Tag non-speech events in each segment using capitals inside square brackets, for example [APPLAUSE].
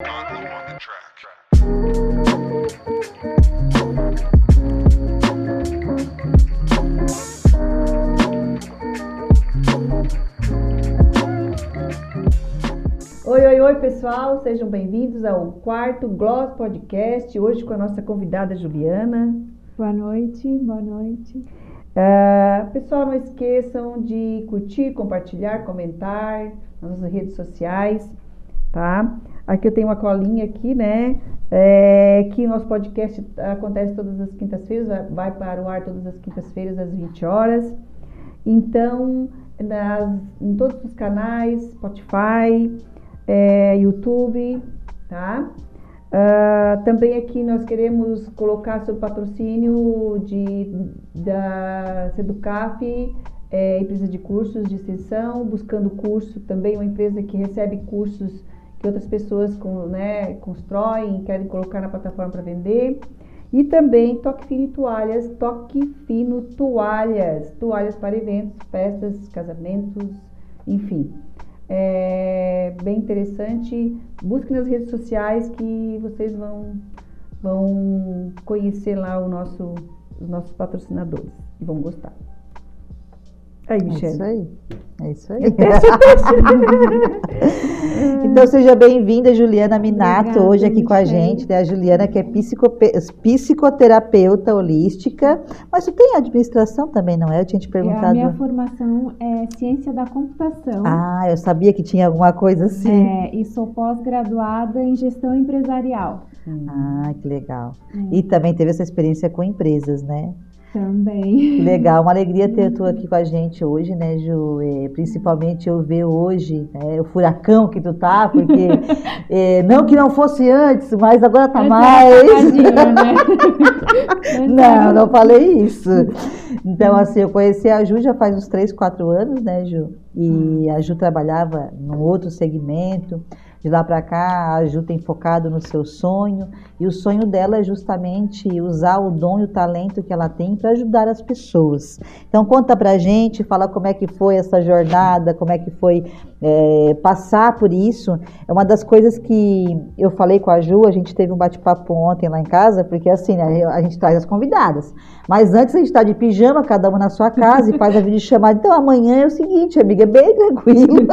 Oi, oi, oi, pessoal, sejam bem-vindos ao quarto Gloss Podcast, hoje com a nossa convidada Juliana. Boa noite, boa noite. Uh, pessoal, não esqueçam de curtir, compartilhar, comentar nas nossas redes sociais, tá? Aqui eu tenho uma colinha aqui, né? É, que nosso podcast acontece todas as quintas-feiras, vai para o ar todas as quintas-feiras às 20 horas. Então, nas, em todos os canais, Spotify, é, YouTube, tá? Uh, também aqui nós queremos colocar seu patrocínio de, da Seducap, é, empresa de cursos de extensão, buscando curso, também uma empresa que recebe cursos que outras pessoas com, né, constroem querem colocar na plataforma para vender. E também Toque Fino Toalhas, Toque Fino Toalhas, toalhas para eventos, festas, casamentos, enfim é bem interessante. Busque nas redes sociais que vocês vão, vão conhecer lá o nosso, os nossos patrocinadores e vão gostar. Aí, Michelle. É isso aí. É isso aí. [LAUGHS] então seja bem-vinda, Juliana Minato, Obrigada, hoje aqui Michelle. com a gente. Né? A Juliana, que é psicoterapeuta holística, mas tu tem administração também, não é? Eu tinha te perguntado. É, a minha formação é ciência da computação. Ah, eu sabia que tinha alguma coisa assim. É, e sou pós-graduada em gestão empresarial. Ah, que legal. É. E também teve essa experiência com empresas, né? Também. Legal, uma alegria ter tu [LAUGHS] aqui com a gente hoje, né, Ju? É, principalmente eu ver hoje né, o furacão que tu tá, porque [LAUGHS] é, não que não fosse antes, mas agora tá mais. Né? [LAUGHS] não, não falei isso. Então, assim, eu conheci a Ju já faz uns 3, 4 anos, né, Ju? E a Ju trabalhava num outro segmento. De lá para cá, a Ju tem focado no seu sonho e o sonho dela é justamente usar o dom e o talento que ela tem para ajudar as pessoas. Então conta para a gente, fala como é que foi essa jornada, como é que foi é, passar por isso. É uma das coisas que eu falei com a Ju, a gente teve um bate-papo ontem lá em casa, porque assim, né, a gente traz as convidadas. Mas antes a gente está de pijama, cada uma na sua casa, e faz a videochamada. Então amanhã é o seguinte, amiga, é bem tranquilo.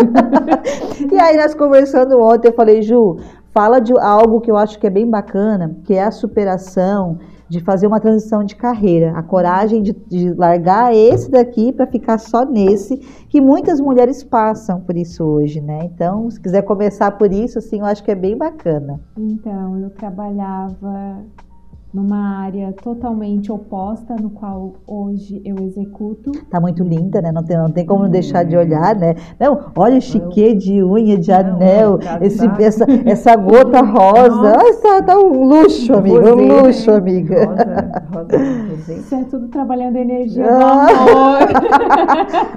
[LAUGHS] e aí nós conversando ontem eu falei, Ju, fala de algo que eu acho que é bem bacana, que é a superação de fazer uma transição de carreira, a coragem de, de largar esse daqui para ficar só nesse, que muitas mulheres passam por isso hoje, né? Então, se quiser começar por isso, assim, eu acho que é bem bacana. Então, eu trabalhava numa área totalmente oposta no qual hoje eu executo. Tá muito linda, né? Não tem, não tem como deixar de olhar, né? Não, olha o chiquê de unha, de anel, esse, essa, essa gota rosa. Ah, tá, tá um luxo, amiga, um luxo, amiga. Rosa, rosa, [LAUGHS] Isso é tudo trabalhando energia ah. amor.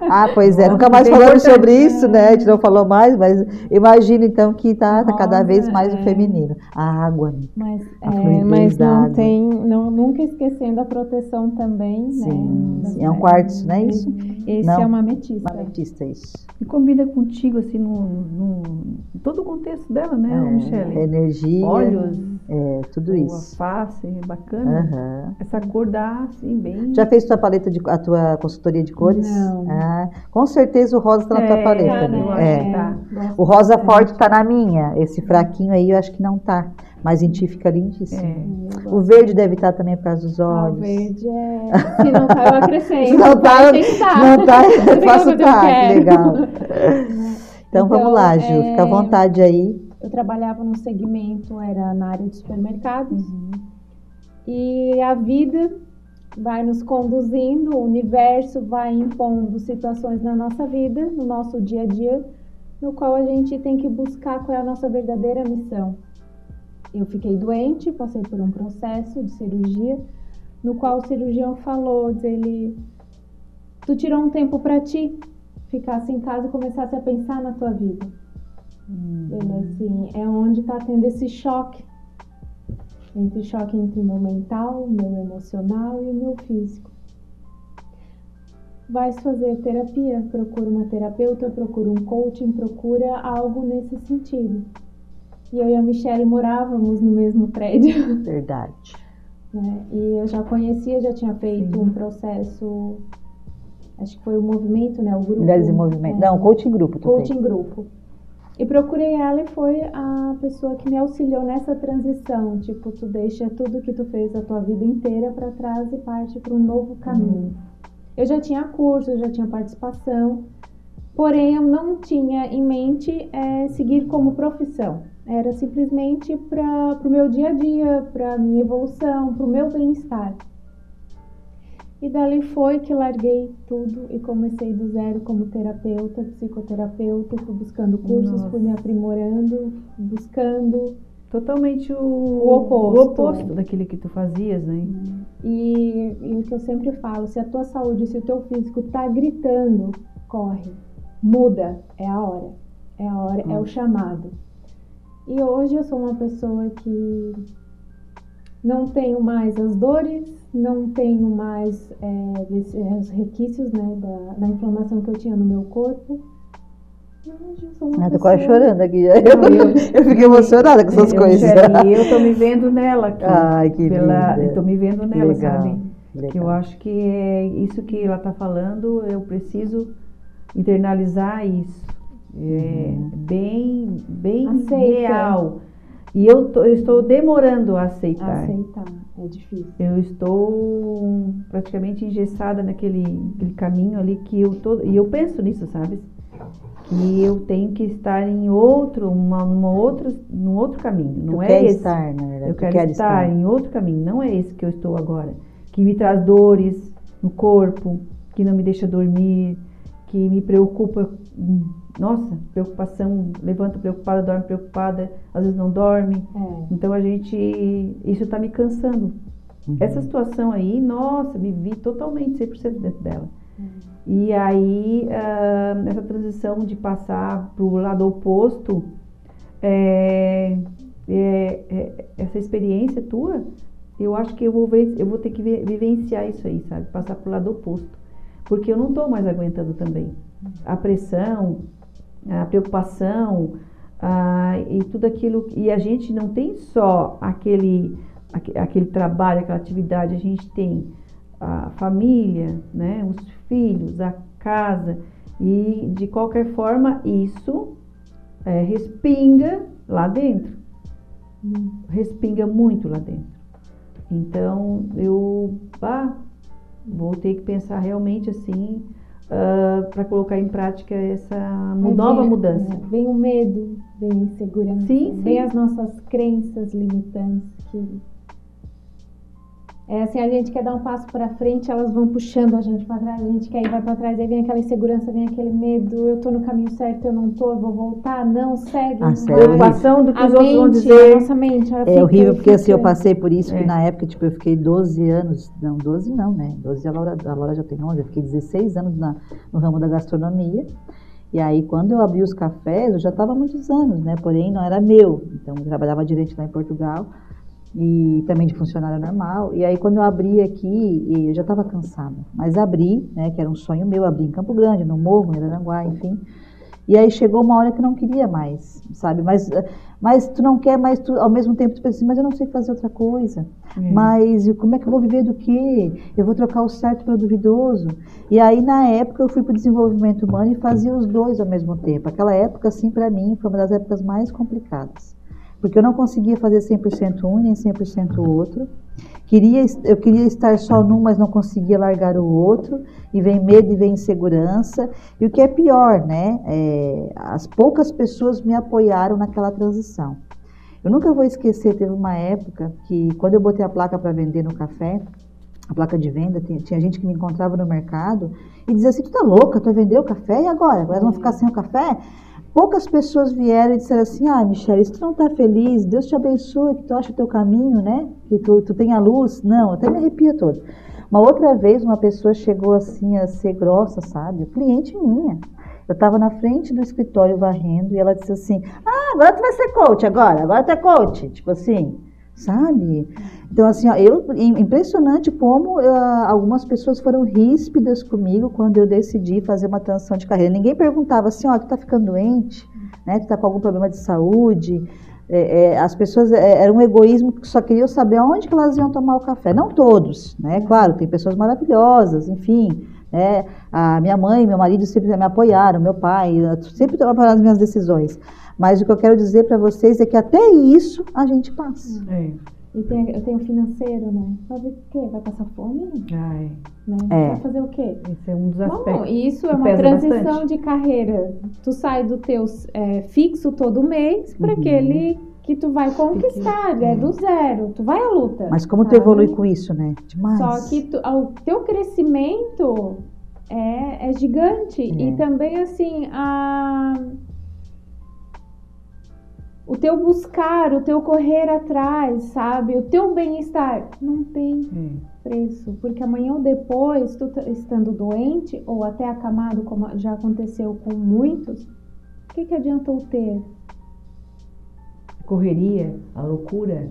[LAUGHS] ah, pois é, nunca mais falamos sobre isso, né? A gente não falou mais, mas imagina então que tá, tá cada vez mais é. o feminino. A água, a é, mas não tem também, não, nunca esquecendo a proteção também, sim, né? Sim, é um quartzo, não é isso? Esse não, é uma ametista. Uma ametista, isso. E combina contigo, assim, no, no todo o contexto dela, né, é, Michelle? Energia. Olhos. É, tudo isso. A face, bacana. Uhum. Essa cor dá, assim, bem... Já fez tua paleta, de, a tua consultoria de cores? Não. Ah, com certeza o rosa está na é, tua paleta. Né? é. Tá. O rosa forte está na minha. Esse fraquinho aí eu acho que não tá. Mas em ti fica lindíssimo. É, o verde deve estar também por causa dos olhos. Ah, o verde é. [LAUGHS] Se não tá, eu acrescento. Se não tá, tem que tá. Não tá, eu faço tá. Legal. Então, [LAUGHS] então, vamos lá, Ju. É... Fica à vontade aí. Eu trabalhava no segmento, era na área de supermercados. Uhum. E a vida vai nos conduzindo, o universo vai impondo situações na nossa vida, no nosso dia a dia, no qual a gente tem que buscar qual é a nossa verdadeira missão eu fiquei doente, passei por um processo de cirurgia, no qual o cirurgião falou, ele, tu tirou um tempo para ti, ficasse em casa e começasse a pensar na tua vida. Hum. Ele assim, é onde está tendo esse choque, entre choque entre o meu mental, o meu emocional e o meu físico. Vai fazer terapia, procura uma terapeuta, procura um coaching, procura algo nesse sentido E eu e a Michelle morávamos no mesmo prédio. Verdade. né? [LAUGHS] E eu já conhecia, já tinha feito Sim. um processo, acho que foi o movimento, né? O grupo. Mulheres em movimento. é, Não, coaching grupo. Tu fez. coaching grupo. E procurei ela e foi a pessoa que me auxiliou nessa transição. Tipo, tu deixa tudo que tu fez a tua vida inteira para trás e parte para um novo caminho. Eu já tinha curso, eu já tinha participação, porém eu não tinha em mente eh, seguir como profissão. Era simplesmente para o meu dia a dia, para a minha evolução, para o meu bem-estar. E dali foi que larguei tudo e comecei do zero como terapeuta, psicoterapeuta, fui buscando cursos, Nossa. fui me aprimorando, buscando. Totalmente o, O oposto. o oposto daquilo que tu fazias, né? E, e o que eu sempre falo, se a tua saúde, se o teu físico tá gritando, corre, muda, é a hora, é a hora, é o chamado. E hoje eu sou uma pessoa que não tenho mais as dores, não tenho mais é, esse- os requisitos né, da, da inflamação que eu tinha no meu corpo. E Ah, tô quase chorando aqui. Eu, eu- [LAUGHS] eu fiquei emocionada com essas eu, coisas. Michele, eu tô me vendo nela aqui. Ai, que pela, linda. eu tô me vendo nela, Legal, sabe? legal. Que eu acho que é isso que ela tá falando, eu preciso internalizar isso. É Uhum. bem, bem Aceita. real. E eu, tô- eu estou demorando a aceitar. Aceitar, é difícil. Eu estou praticamente engessada naquele, naquele caminho ali que eu tô. E eu penso nisso, sabe? Que eu tenho que estar em outro, uma, uma outra, num outro caminho. Não tu é quer esse. estar, na verdade. Eu tu quero quer estar em outro caminho, não é esse que eu estou agora. Que me traz dores no corpo, que não me deixa dormir, que me preocupa. Nossa, preocupação, levanta preocupada, dorme preocupada, às vezes não dorme. É. Então a gente. Isso está me cansando. Uhum. Essa situação aí, nossa, me vi totalmente 100% dentro dela. E aí, ah, nessa transição de passar para o lado oposto, é, é, é, essa experiência tua, eu acho que eu vou, ver, eu vou ter que vi- vivenciar isso aí, sabe? Passar para o lado oposto. Porque eu não estou mais aguentando também. A pressão, a preocupação, ah, e tudo aquilo. E a gente não tem só aquele, aque- aquele trabalho, aquela atividade, a gente tem a família, né, os filhos, a casa. E de qualquer forma, isso é, respinga lá dentro. Respinga muito lá dentro. Então, eu ah, vou ter que pensar realmente assim para colocar em prática essa Aí nova vem- mudança. é, Vem o medo, vem a insegurança, Sim, vem sim. as nossas crenças limitantes que é assim, a gente quer dar um passo para frente, elas vão puxando a gente para trás, a gente quer ir vai para trás, aí vem aquela insegurança, vem aquele medo, eu tô no caminho certo, eu não tô, eu vou voltar, não, segue, vai. Preocupação do que A os outros vão dizer. a nossa mente, É horrível, porque assim, eu passei por isso, que É. na época, tipo, eu fiquei 12 anos, não, 12 não, né? 12 a Laura, a Laura já tem 11, eu fiquei 16 anos na, no ramo da gastronomia. E aí, quando eu abri os cafés, eu já estava há muitos anos, né? Porém, não era meu. Então, eu trabalhava direito lá em Portugal e também de funcionária normal. E aí, quando eu abri aqui, eu já estava cansada. Mas abri, né? Que era um sonho meu, abri em Campo Grande, no Morro, em Aranguá, enfim. E aí chegou uma hora que não queria mais, sabe? Mas, mas tu não quer, mas tu, ao mesmo tempo tu pensa assim, mas eu não sei fazer outra coisa. É. Mas como é que eu vou viver do quê? Eu vou trocar o certo pelo duvidoso. E aí, na época, eu fui para o desenvolvimento humano e fazia os dois ao mesmo tempo. Aquela época, assim, para mim, foi uma das épocas mais complicadas. Porque eu não conseguia fazer 100% um nem 100% o outro. Queria, eu queria estar só num, mas não conseguia largar o outro. E vem medo e vem insegurança. E o que é pior, né? É, as poucas pessoas me apoiaram naquela transição. Eu nunca vou esquecer, teve uma época que quando eu botei a placa para vender no café, a placa de venda, tinha, tinha gente que me encontrava no mercado e dizia assim, tu tá louca, tu vai vender o café e agora? Agora vão ficar sem o café? Poucas pessoas vieram e disseram assim, ah, Michelle, se tu não tá feliz, Deus te abençoe, que tu acha o teu caminho, né? Que tu, tu tenha luz. Não, até me arrepia todo. Uma outra vez, uma pessoa chegou assim a ser grossa, sabe? Cliente minha. Eu estava na frente do escritório varrendo e ela disse assim: Ah, agora tu vai ser coach agora, agora tu é coach. Tipo assim, sabe? Então, assim, ó, eu, impressionante como ah, algumas pessoas foram ríspidas comigo quando eu decidi fazer uma transição de carreira. Ninguém perguntava assim: Ó, tu tá ficando doente, né? Tu tá com algum problema de saúde. é, é, as pessoas é, era um egoísmo que só queriam saber onde que elas iam tomar o café. Não todos, né? Claro, tem pessoas maravilhosas, enfim. Né? A minha mãe, meu marido sempre me apoiaram, meu pai, sempre apoiaram as minhas decisões. Mas o que eu quero dizer para vocês é que até isso a gente passa. É. E tem, eu tenho financeiro, né? Vai ver o quê? Vai passar fome? Ai, Né? É. Vai fazer o quê? esse é um dos Bom, aspectos. isso é uma transição bastante. de carreira. Tu sai do teu é, fixo todo mês para Uhum. aquele que tu vai conquistar, é do zero. Tu vai à luta. Mas como tu sabe? evolui com isso, né? Demais. Só que tu- o teu crescimento é, é gigante. É. E também, assim, a... o teu buscar, o teu correr atrás, sabe? O teu bem-estar não tem É. preço. Porque amanhã ou depois, tu tá- estando doente ou até acamado, como já aconteceu com muitos, o que, que adianta o ter? Correria, a loucura.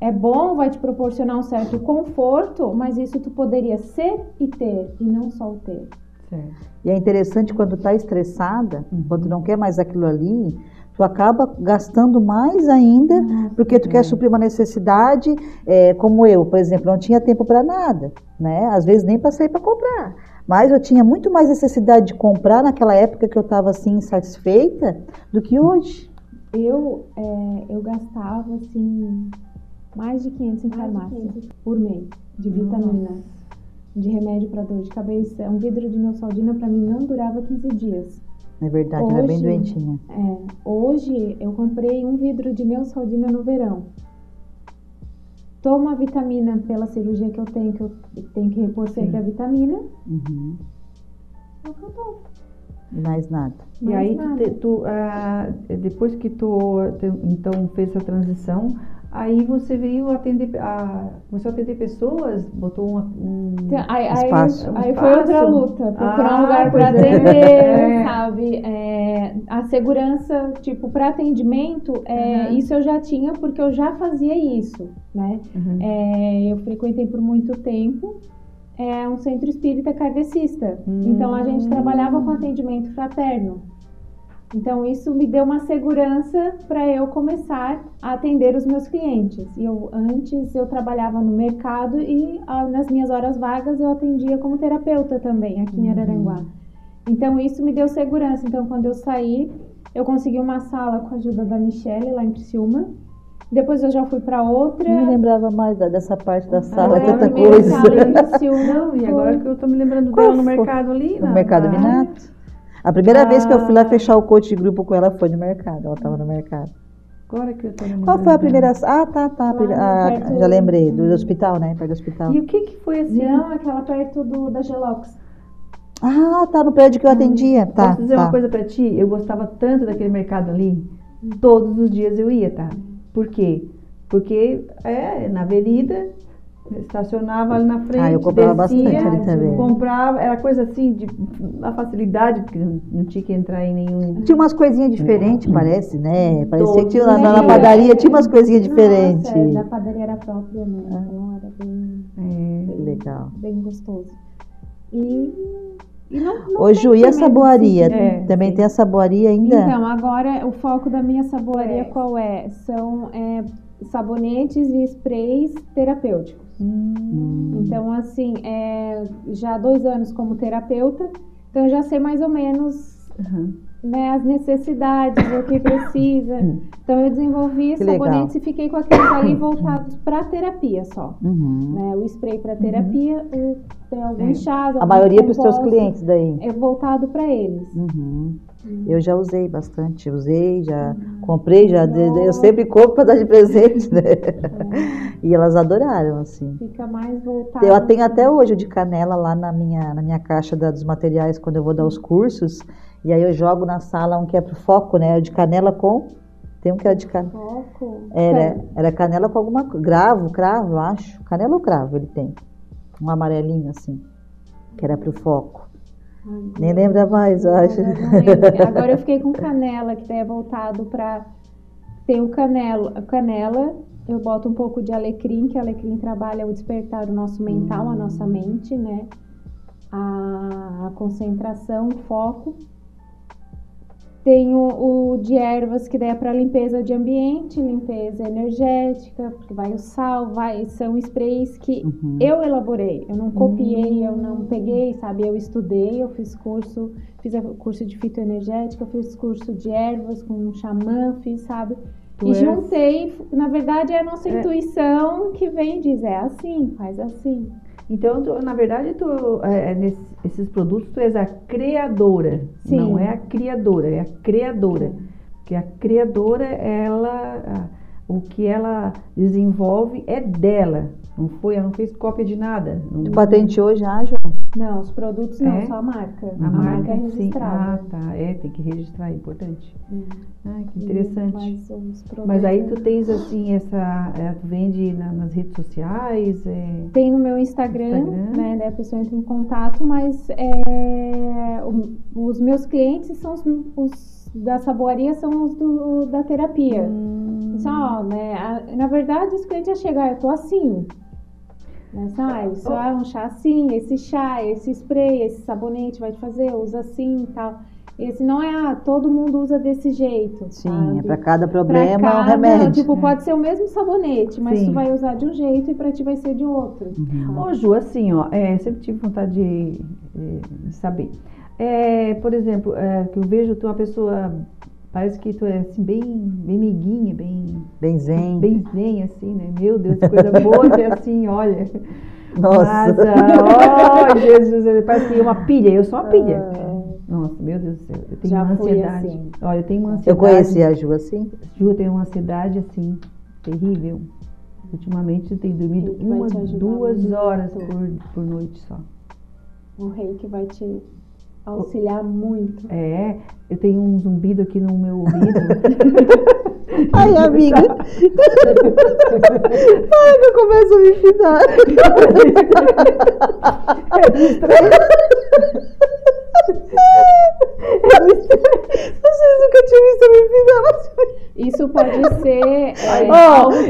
É bom, vai te proporcionar um certo conforto, mas isso tu poderia ser e ter, e não só o ter. Certo. E é interessante quando tá estressada, Uhum. quando não quer mais aquilo ali, tu acaba gastando mais ainda, porque tu quer suprir uma necessidade, é, como eu, por exemplo, não tinha tempo para nada, né? Às vezes nem para sair para comprar. Mas eu tinha muito mais necessidade de comprar naquela época que eu estava assim insatisfeita do que hoje. Eu, é, eu gastava, assim, mais de 500 em farmácia por mês, de vitamina, de remédio para dor de cabeça. Um vidro de neosaldina para mim não durava 15 dias. Na verdade, eu era bem Hoje- doentinha. É, hoje eu comprei um vidro de neosaldina no verão. Tomo a vitamina pela cirurgia que eu tenho, que eu tenho que repor sempre Sim. a vitamina. Uhum. É. E mais nada. E Mais aí, tu, nada. te- tu, ah, depois que tu então fez essa transição, aí você veio atender, a, começou a atender pessoas, botou uma, um... Então, Aí, aí- Espaço. aí Um foi outra luta, procurar Ah, um lugar para é. atender, [LAUGHS] É. sabe? É, a segurança, tipo, para atendimento, é, Uhum. isso eu já tinha porque eu já fazia isso, né? Uhum. É, eu frequentei por muito tempo é, um centro espírita kardecista. Hum. Então a gente trabalhava com atendimento fraterno. Então isso me deu uma segurança para eu começar a atender os meus clientes. E eu antes eu trabalhava no mercado e ah, nas minhas horas vagas eu atendia como terapeuta também aqui em Araranguá. Então isso me deu segurança. Então quando eu saí, eu consegui uma sala com a ajuda da Michelle lá em Criciúma. Depois eu já fui para outra. Não me lembrava mais da- dessa parte da sala, Foi a tanta coisa. sala em Criciúma. Não, e agora que eu tô me lembrando Qual dela no mercado ali. No na- mercado na- Minato. A primeira vez que eu fui lá Ah. fechar o coach de grupo com ela foi no mercado. Ela estava no mercado. Agora que eu tô Qual foi a primeira. Ah, tá, tá. Lá ah, perto- já lembrei, do hospital, né? Perto do hospital. E o que que foi assim? Não, aquela perto do, da Gelox. Ah, tá, no prédio que eu atendia. Tá, Posso dizer tá. uma coisa pra ti? Eu gostava tanto daquele mercado ali. Todos os dias eu ia, tá? Por quê? Porque é na avenida, estacionava ali na frente. Ah, eu comprava descia, bastante ali também. Comprava, era coisa assim, de a facilidade, porque não, tinha que entrar em nenhum. Tinha umas coisinhas diferentes, parece, né? Parecia que tinha, na, na os padaria tinha umas coisinhas diferentes. Nossa, da padaria era própria, né? Então era bem, É, Legal. bem gostoso. E, e não, não Ô, Ju, e a saboaria? esse- É, Também sim. tem a saboaria ainda? Então, agora o foco da minha saboaria É. qual é? São é, sabonetes e sprays terapêuticos. Hum, Então, assim, é, já há dois anos como terapeuta, então eu já sei mais ou menos aham. Né, as necessidades, o que precisa. Então, eu desenvolvi Que legal. sabonetes e fiquei com aqueles ali voltados para terapia só. Uhum. Né? O spray para terapia, o, tem alguns É. chás, A maioria para os compostos, clientes daí. É voltado para eles. Uhum. Eu já usei bastante, usei, já comprei, já eu sempre compro para dar de presente, né? E elas adoraram, assim. Fica mais voltado. Eu tenho até hoje o de canela lá na minha, na minha caixa da- dos materiais quando eu vou dar os cursos. E aí eu jogo na sala um que é pro foco, né? O de canela com. Tem um que era de canela. Foco. Era, era canela com alguma gravo, cravo, eu acho. Canela ou cravo ele tem. Um amarelinho assim. Que era pro foco. Ai, Nem lembra mais, eu acho. Agora, eu fiquei com canela, que daí é voltado para. Tem o canelo, a canela, eu boto um pouco de alecrim, que alecrim trabalha o despertar o nosso mental, a nossa mente, né? A, a concentração, o foco. Tenho o de ervas, que daí é para limpeza de ambiente, limpeza energética, porque vai o sal, vai, são sprays que Uhum. eu elaborei. Eu não copiei, eu não peguei, sabe? Eu estudei, eu fiz curso, fiz curso de fitoenergética, fiz curso de ervas com um xamã, fiz, sabe? Tu e és- juntei, na verdade é a nossa É. intuição que vem e diz, é assim, faz assim. Então, tu- na verdade, tu, é, é, nesse- esses produtos, tu és a criadora. Sim. Não é a criadora, é a criadora. Porque a criadora, ela, a- o que ela desenvolve é dela. Não foi, ela não fez cópia de nada. Não, Tu patenteou já, Ju? Não, os produtos não, É? só a marca. a marca, é sim. registrada. Ah, tá. É, tem que registrar, é importante. Hum. Ah, que interessante. Mas, Mas aí tu tens assim essa. é, tu vende na- nas redes sociais. É... Tem no meu Instagram, Instagram. né? Daí a pessoa entra em contato, mas é, o- os meus clientes são os, os da saboaria são os do, da terapia. Hum. Só, né? a- na verdade, os clientes chegam, ah, eu tô assim. Né? Assim, Ah, isso é um chá assim, esse chá, esse spray, esse sabonete vai te fazer, usa assim e tal. Esse não é, ah, todo mundo usa desse jeito. Sim, sabe? é para cada Pra problema cada- um remédio. Tipo, É. pode ser o mesmo sabonete, mas Sim. tu vai usar de um jeito e pra ti vai ser de outro. Uhum. Ô, Ju, assim, ó, é, sempre tive vontade de, de- de saber. É, por exemplo, é, que eu vejo tu é uma pessoa, parece que tu é assim, bem, bem meiguinha, bem, Bem zen. bem zen, assim, né? Meu Deus, que coisa boa ser assim, olha. Nossa. Mas, oh, Jesus, parece que é uma pilha, eu sou uma pilha. Ah. Nossa, meu Deus do céu, eu tenho Já uma ansiedade. assim. Olha, eu tenho uma Eu ansiedade. conheci a Ju assim. Ju, eu tenho uma ansiedade assim, terrível. Ultimamente eu tenho dormido Ele vai uma, te ajudar duas horas por, por noite só. Um rei que vai te auxiliar muito. É, eu tenho um zumbido aqui no meu ouvido. [LAUGHS] Ai, amiga. Ai, eu começo a me fitar. [LAUGHS] Vocês nunca tinham visto eu me fitar, mas... Isso pode ser. é,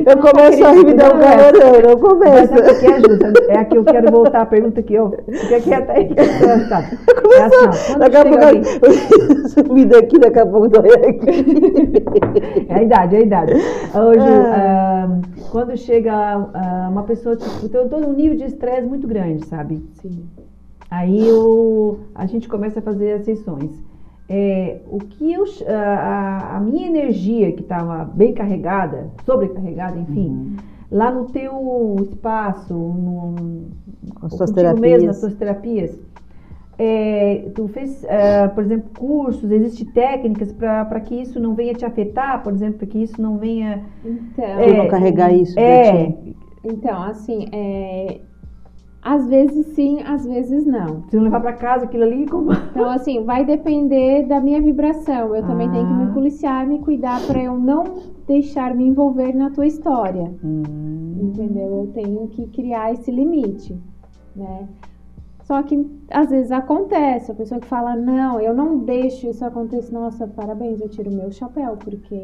que eu começo a rir, me dá um acredita, calorão, não Mas começa. sabe o que é, Ju? Sabe- É aqui eu quero voltar à pergunta aqui, ó. Fica quieta aí. que é engraçado. É assim, Daqui a pouco, sumi daqui, daqui a pouco dói aqui. É a idade, é a idade. Ju, Ah. ah, quando chega ah, uma pessoa, tipo, eu tô num nível de estresse muito grande, sabe? Sim. Aí eu, a gente começa a fazer as sessões. É, o que eu, a, a- minha energia que estava bem carregada, sobrecarregada, enfim, Uhum. lá no teu espaço, no, Com suas contigo mesmo, terapias. nas suas terapias, é, tu fez, é, por exemplo, cursos, existem técnicas para que isso não venha te afetar, por exemplo, para que isso não venha. Então, Eu vou carregar isso pra É, ti. então assim, é, às vezes sim, às vezes não. se não levar para casa aquilo ali, como. Então, assim, vai depender da minha vibração. Eu também tenho que Ah. me policiar e me cuidar para eu não deixar me envolver na tua história. Hum, Entendeu? Eu tenho que criar esse limite, né? Só que às vezes acontece, a pessoa que fala, não, eu não deixo isso acontecer, nossa, parabéns, eu tiro o meu chapéu, porque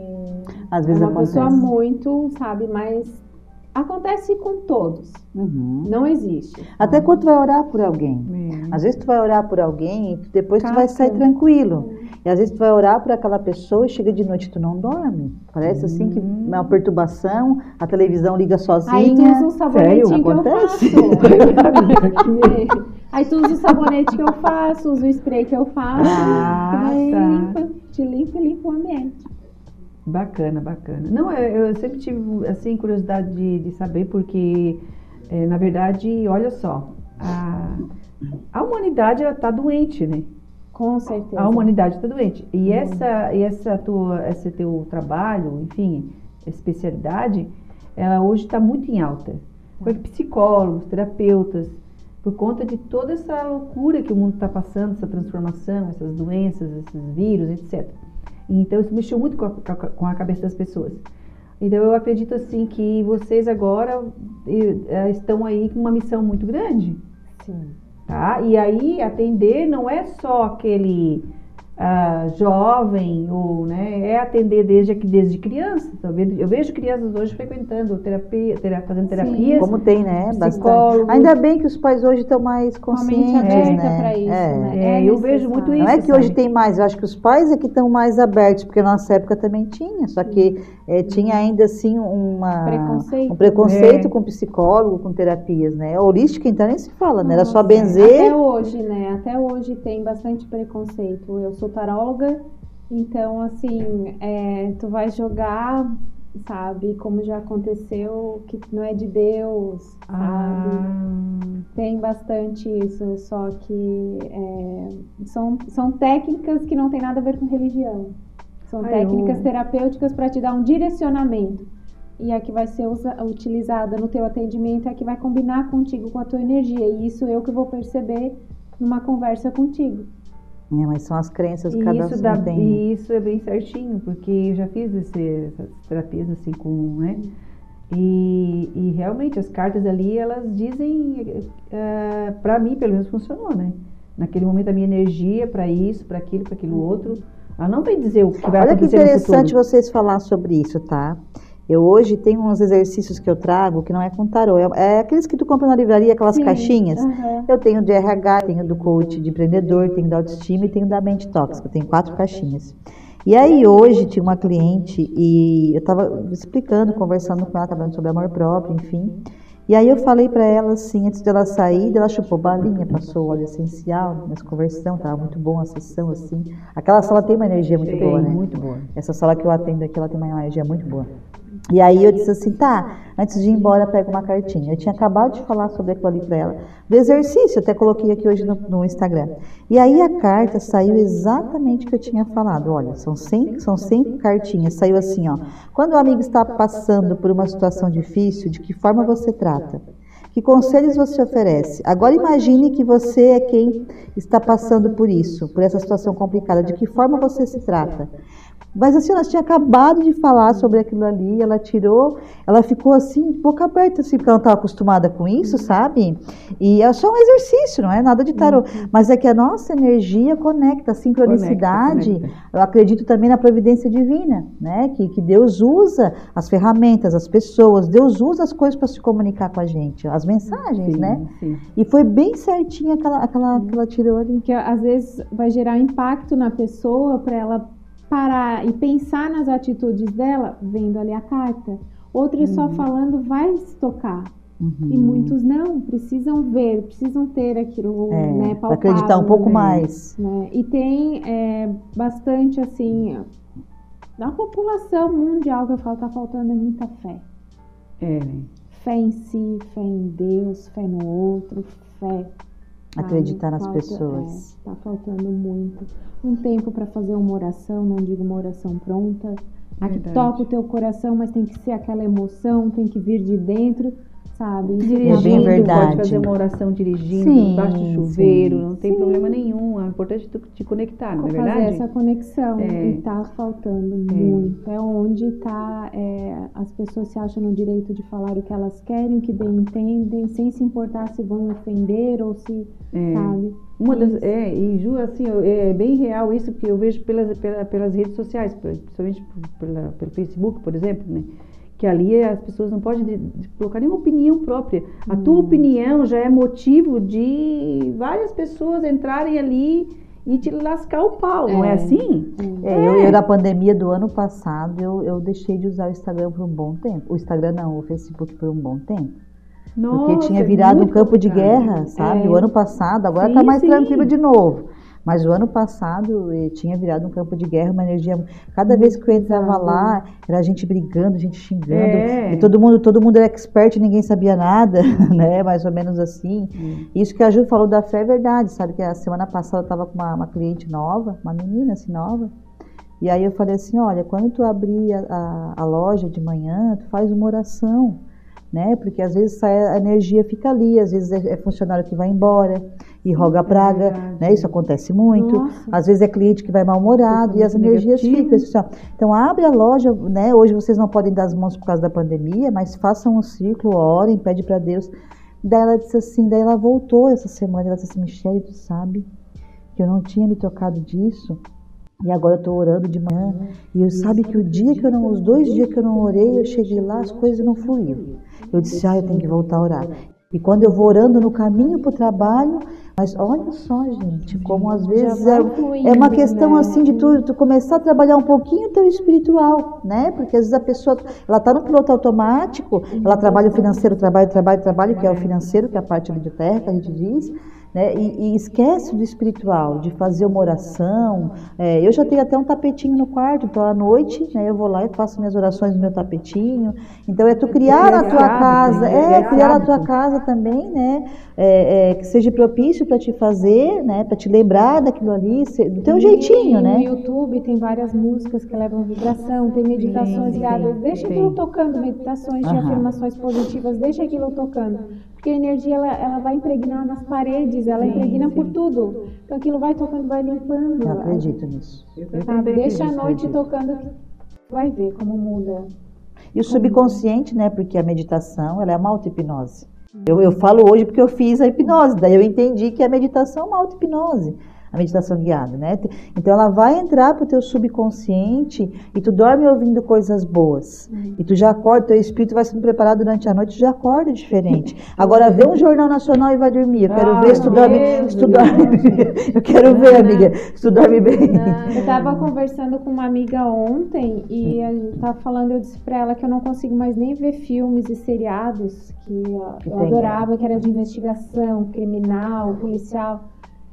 Às é vezes uma acontece. pessoa muito, sabe, mas acontece com todos, Uhum. não existe. Até quando tu vai orar por alguém. é. Às vezes tu vai orar por alguém e depois tu vai Casca. sair tranquilo. E às vezes tu vai orar por aquela pessoa e chega de noite e tu não dorme. Parece assim que Hum. é uma perturbação, a televisão liga Aí tu sozinha. usa o sabonetinho que eu Acontece? faço. [LAUGHS] Aí tu usa o sabonete que eu faço, usa o spray que eu faço. Ah, aí tá. limpa, te limpa e limpa o ambiente. Bacana, bacana. Não, eu, eu sempre tive assim curiosidade de, de saber porque, eh, na verdade, olha só, a, a humanidade ela está doente, né? Com certeza. A humanidade está doente. E essa, e essa tua, esse teu trabalho, enfim, especialidade, ela hoje está muito em alta. Com psicólogos, terapeutas, por conta de toda essa loucura que o mundo está passando, essa transformação, essas doenças, esses vírus, etc. Então isso mexeu muito com a, com a- cabeça das pessoas. Então eu acredito assim que vocês agora eh, estão aí com uma missão muito grande Sim. tá? E aí atender não é só aquele ah, jovem, ou, né, é atender desde, desde criança. Eu vejo, eu vejo crianças hoje frequentando terapia, terapia fazendo terapias. Como tem, né? Bastante. Ainda bem que os pais hoje estão mais conscientes, aberta né? para isso, É. né? É, eu vejo muito Não isso. é que hoje sabe? tem mais, eu acho que os pais é que estão mais abertos, porque na nossa época também tinha, só que eh, tinha ainda assim uma, Preconceito. um preconceito É. com psicólogo, com terapias, né? A holística então nem se fala, né? Era só benzer. Até hoje, né? Até hoje tem bastante preconceito. Eu sou taróloga, então assim, é, tu vai jogar, sabe, como já aconteceu, que não é de Deus, sabe? Ah, Tem bastante isso, só que é, são, são técnicas que não tem nada a ver com religião. São Ah, técnicas eu- terapêuticas para te dar um direcionamento. E a que vai ser usa- utilizada no teu atendimento é a que vai combinar contigo, com a tua energia. E isso eu que vou perceber numa conversa contigo. É, mas são as crenças que cada isso, um dá, tem. e isso é bem certinho, porque eu já fiz esse, essas terapias assim com, né? E, e realmente as cartas ali, elas dizem, para mim pelo menos funcionou, né? Naquele momento a minha energia para isso, para aquilo, para aquilo outro, ela não vem dizer o que vai Olha que acontecer no interessante futuro. vocês falar sobre isso, tá? Eu hoje tenho uns exercícios que eu trago que não é com tarô, é, é aqueles que tu compra na livraria, aquelas Sim, caixinhas. aham. Eu tenho de RH, tenho do coach de empreendedor, tenho da autoestima e tenho da mente tóxica. Eu tenho quatro caixinhas. E aí hoje tinha uma cliente e eu estava explicando, conversando com ela, falando sobre amor próprio, enfim. E aí eu falei para ela assim, antes dela sair, ela chupou balinha, passou óleo essencial, nós conversamos, estava muito bom a sessão assim. Aquela sala tem uma energia muito boa, né? muito boa. Essa sala que eu atendo aqui, ela tem uma energia muito boa. E aí eu disse assim, tá, antes de ir embora, pega uma cartinha. Eu tinha acabado de falar sobre aquilo ali para ela. Do exercício, até coloquei aqui hoje no, no Instagram. E aí a carta saiu exatamente o que eu tinha falado. Olha, são 100, são 100 cartinhas. Saiu assim, ó. Quando o amigo está passando por uma situação difícil, de que forma você trata? Que conselhos você oferece? Agora imagine que você é quem está passando por isso, por essa situação complicada. De que forma você se trata? Mas assim, ela tinha acabado de falar sobre aquilo ali, ela tirou, ela ficou assim, boca aberta, assim, porque ela não estava acostumada com isso, sabe? E é só um exercício, não é nada de tarô. Mas é que a nossa energia conecta, a sincronicidade. Conecta, conecta. Eu acredito também na providência divina, né? Que, que Deus usa as ferramentas, as pessoas, Deus usa as coisas para se comunicar com a gente, as mensagens, Sim, né? sim. E foi bem certinha aquela, aquela que ela tirou ali. que às vezes vai gerar impacto na pessoa para ela parar e pensar nas atitudes dela vendo ali a carta. Outros só falando vai se tocar. E Uhum. muitos não, precisam ver, precisam ter aquilo, É, né, pra acreditar um palpável, pouco né? mais. né? E tem é, bastante assim, na população mundial que eu falo, tá faltando é muita fé. É, né? Fé em si, fé em Deus, fé no outro, fé. Acreditar nas Falta- pessoas. É, tá faltando muito. Um tempo para fazer uma oração, não digo uma oração pronta. A que toca o teu coração, mas tem que ser aquela emoção, tem que vir de dentro, sabe? Dirigindo, É bem verdade. pode fazer uma oração dirigindo, Sim, embaixo do chuveiro, sim. não tem Sim. problema nenhum. É importante te conectar, não é fazer verdade? essa conexão É. e tá faltando muito. É onde tá é, as pessoas se acham no direito de falar o que elas querem, o que bem entendem, sem se importar se vão ofender ou se, É. sabe? Uma das, Isso. é, e Ju, assim, é bem real isso, porque eu vejo pelas, pela- pelas redes sociais, principalmente pela- pelo Facebook, por exemplo, né? Que ali as pessoas não podem de- de colocar nenhuma opinião própria. A tua opinião já é motivo de várias pessoas entrarem ali e te lascar o pau, não é É. assim? É, Eu, eu, na pandemia do ano passado, eu, eu deixei de usar o Instagram por um bom tempo. O Instagram não, o Facebook por um bom tempo. Porque Nossa, tinha é virado um campo de complicado. guerra, sabe? É. O ano passado, agora Sim, tá mais sim. tranquilo de novo. Mas o ano passado eh, tinha virado um campo de guerra, uma energia. Cada vez que eu entrava lá, era gente brigando, gente xingando. É. E todo mundo, todo mundo era expert e ninguém sabia nada, [LAUGHS] né? Mais ou menos assim. Hum. Isso que a Ju falou da fé é verdade, sabe? Que a semana passada eu estava com uma, uma cliente nova, uma menina assim nova. E aí eu falei assim, olha, quando tu abrir a, a, a loja de manhã, tu faz uma oração, né? Porque às vezes a energia fica ali, às vezes é, é funcionário que vai embora e roga a praga, verdade. né? Isso acontece muito. Nossa. Às vezes é cliente que vai mal-humorado e as energias negativo. ficam. assim. Então abre a loja, né? Hoje vocês não podem dar as mãos por causa da pandemia, mas façam um ciclo, orem, pede para Deus. Daí ela disse assim, daí ela voltou essa semana, ela disse assim, Michelle, tu sabe que eu não tinha me tocado disso, E agora eu estou orando de manhã. E eu sabe que o dia que eu não, os dois dias que eu não orei, eu cheguei lá, as coisas não fluíram. Eu disse, ah, eu tenho que voltar a orar. E quando eu vou orando no caminho para o trabalho, mas olha só, gente, como às vezes é, é uma questão né? assim de tu, tu começar a trabalhar um pouquinho o teu espiritual, né? Porque às vezes a pessoa, ela está no piloto automático, ela trabalha o financeiro, trabalha, trabalho, trabalho, que é o financeiro, que é a parte que a gente diz, né? E, e esquece do espiritual, de fazer uma oração. É, eu já tenho até um tapetinho no quarto, então à noite né, eu vou lá e faço minhas orações no meu tapetinho. Então é tu criar na tua casa, é, criar na tua casa também, né? É, é, que seja propício para te fazer, né? Para te lembrar daquilo ali, do teu E jeitinho, No né? YouTube tem várias músicas que levam vibração, tem meditações guiadas. Deixa sim. aquilo tocando, meditações de Aham. afirmações positivas, deixa aquilo tocando. Porque a energia ela, ela vai impregnar nas paredes, ela Sim, impregna sim. por tudo. Então aquilo vai tocando, vai limpando. Eu acredito nisso. Eu Sabe? Deixa a noite acredito. tocando, vai ver como muda. E o subconsciente, né? Porque a meditação, ela é uma auto-hipnose. Eu, eu falo hoje porque eu fiz a hipnose, daí eu entendi que a meditação é uma auto-hipnose, a meditação guiada, né? Então ela vai entrar pro teu subconsciente e tu dorme ouvindo coisas boas. E tu já acorda, teu espírito vai sendo preparado durante a noite, tu já acorda diferente. Agora vê um jornal nacional e vai dormir. Eu quero Ah, ver se tu dorme, se tu dorme. [LAUGHS] Eu quero ver, amiga, se tu dorme bem. Eu tava conversando com uma amiga ontem e a gente tava falando, eu disse pra ela que eu não consigo mais nem ver filmes e seriados que Que eu tem, adorava, que era de investigação, criminal, policial.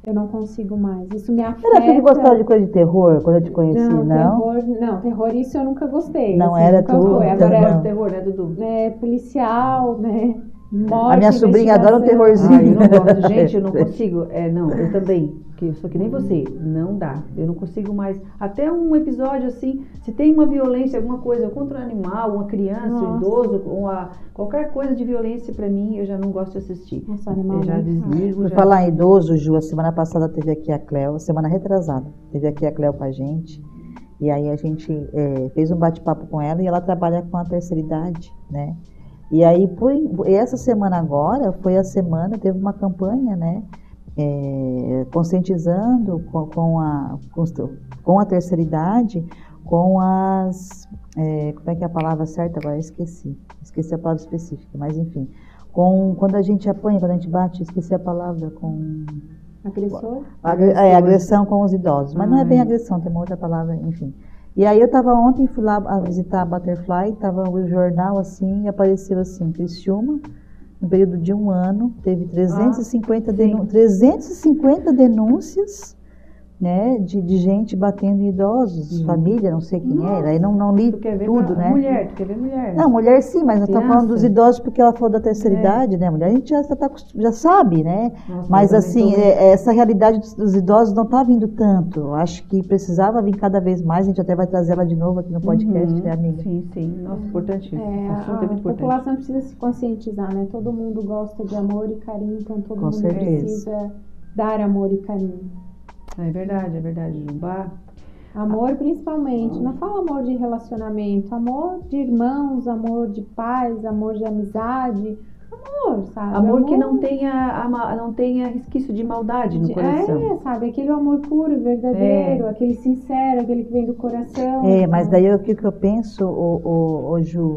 Eu não consigo mais. Isso me afeta. Será que tu gostava de coisa de terror quando eu te conheci? Não, Não? terror, não, terror isso eu nunca gostei. Não assim, era tu, foi. então Agora não. Terror, né, Dudu? é policial, né? Morte, A minha sobrinha adora um investigação. terrorzinho. Ah, eu não gosto. Gente, eu não [LAUGHS] consigo. É, não, eu também. Que, sou que nem você. Não dá. Eu não consigo mais. Até um episódio assim, se tem uma violência, alguma coisa contra um animal, uma criança, um Nossa. idoso, uma, qualquer coisa de violência pra mim, eu já não gosto de assistir. Nossa, animal Eu já muito desligo. Por já... falar em idoso, Ju, a semana passada teve aqui a Cléo, semana retrasada, teve aqui a Cléo com a gente. E aí a gente é, fez um bate-papo com ela e ela trabalha com a terceira idade, né? E aí, por, essa semana agora, foi a semana, teve uma campanha, né? É, conscientizando com, com a, com, a terceira idade, com as. é, como é que é a palavra certa agora? Esqueci. Esqueci a palavra específica, mas enfim. Com, quando a gente apanha, quando a gente bate, esqueci a palavra, com. Agressor? Agre- é, agressão com os idosos. Mas não é bem Ai. agressão, tem uma outra palavra, enfim. E aí eu estava ontem, fui lá a visitar a Butterfly, estava o jornal assim, e apareceu assim, Criciúma, no período de um ano, teve 350, Ah, denú- sim. 350 denúncias né, de, de gente batendo em idosos, Hum. família, não sei quem era, aí não, não li Tu quer ver tudo, né? mulher, tu quer ver mulher. Não, mulher sim, mas nós estamos falando dos idosos porque ela falou da terceira É. idade, né? Mulher a gente já, tá, já sabe, né? Nossa, Mas eu assim, tô- é- essa realidade dos, dos idosos não está vindo tanto. Eu acho que precisava vir cada vez mais. A gente até vai trazer ela de novo aqui no podcast, Uhum, né, amiga? Sim, sim. Nossa, importante. É, assunto é muito a importante. população precisa se conscientizar, né? Todo mundo gosta de amor e carinho, então todo Com mundo certeza. precisa dar amor e carinho. É verdade, é verdade, Jubá. Amor principalmente, não fala amor de relacionamento, amor de irmãos, amor de pais, amor de amizade, amor, sabe? Amor que não tenha, não tenha resquício de maldade no coração. É, sabe? Aquele amor puro e verdadeiro, aquele sincero, aquele que vem do coração. É, mas sabe? daí o que, eu penso, ô, ô, ô, Ju,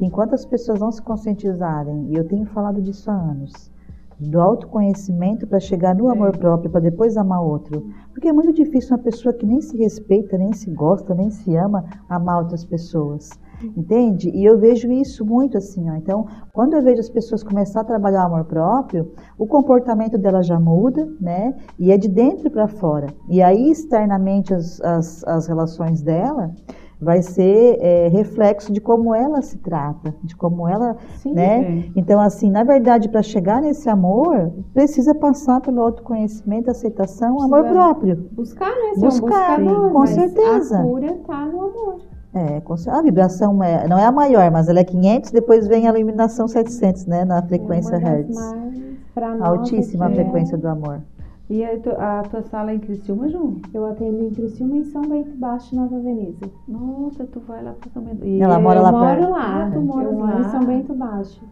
enquanto as pessoas não se conscientizarem, e eu tenho falado disso há anos, do autoconhecimento para chegar no É. amor próprio, para depois amar outro. Porque é muito difícil uma pessoa que nem se respeita, nem se gosta, nem se ama, amar outras pessoas. Entende? E eu vejo isso muito assim, ó. Então, quando eu vejo as pessoas começar a trabalhar o amor próprio, o comportamento dela já muda, né? E é de dentro para fora. E aí, externamente, as, as, as relações dela vai ser é, reflexo de como ela se trata, de como ela, Sim, né? É. Então, assim, na verdade, para chegar nesse amor, precisa passar pelo autoconhecimento, aceitação, amor Precisa próprio. Buscar, né? Buscar, buscador, com certeza. A cura tá no amor. É, a vibração é- não é a maior, mas ela é 500, depois vem a iluminação 700, né, na frequência é das Hertz. mais, pra nós, Altíssima é- frequência do amor. E a, tu- a tua sala é em Criciúma, Ju? Eu atendo em Criciúma e São Bento Baixo, Nova Veneza. Nossa, tu vai lá pra São Bento. E Ela é- mora eu lá moro perto. lá. Ah, tu moras eu moro lá. em São Bento Baixo.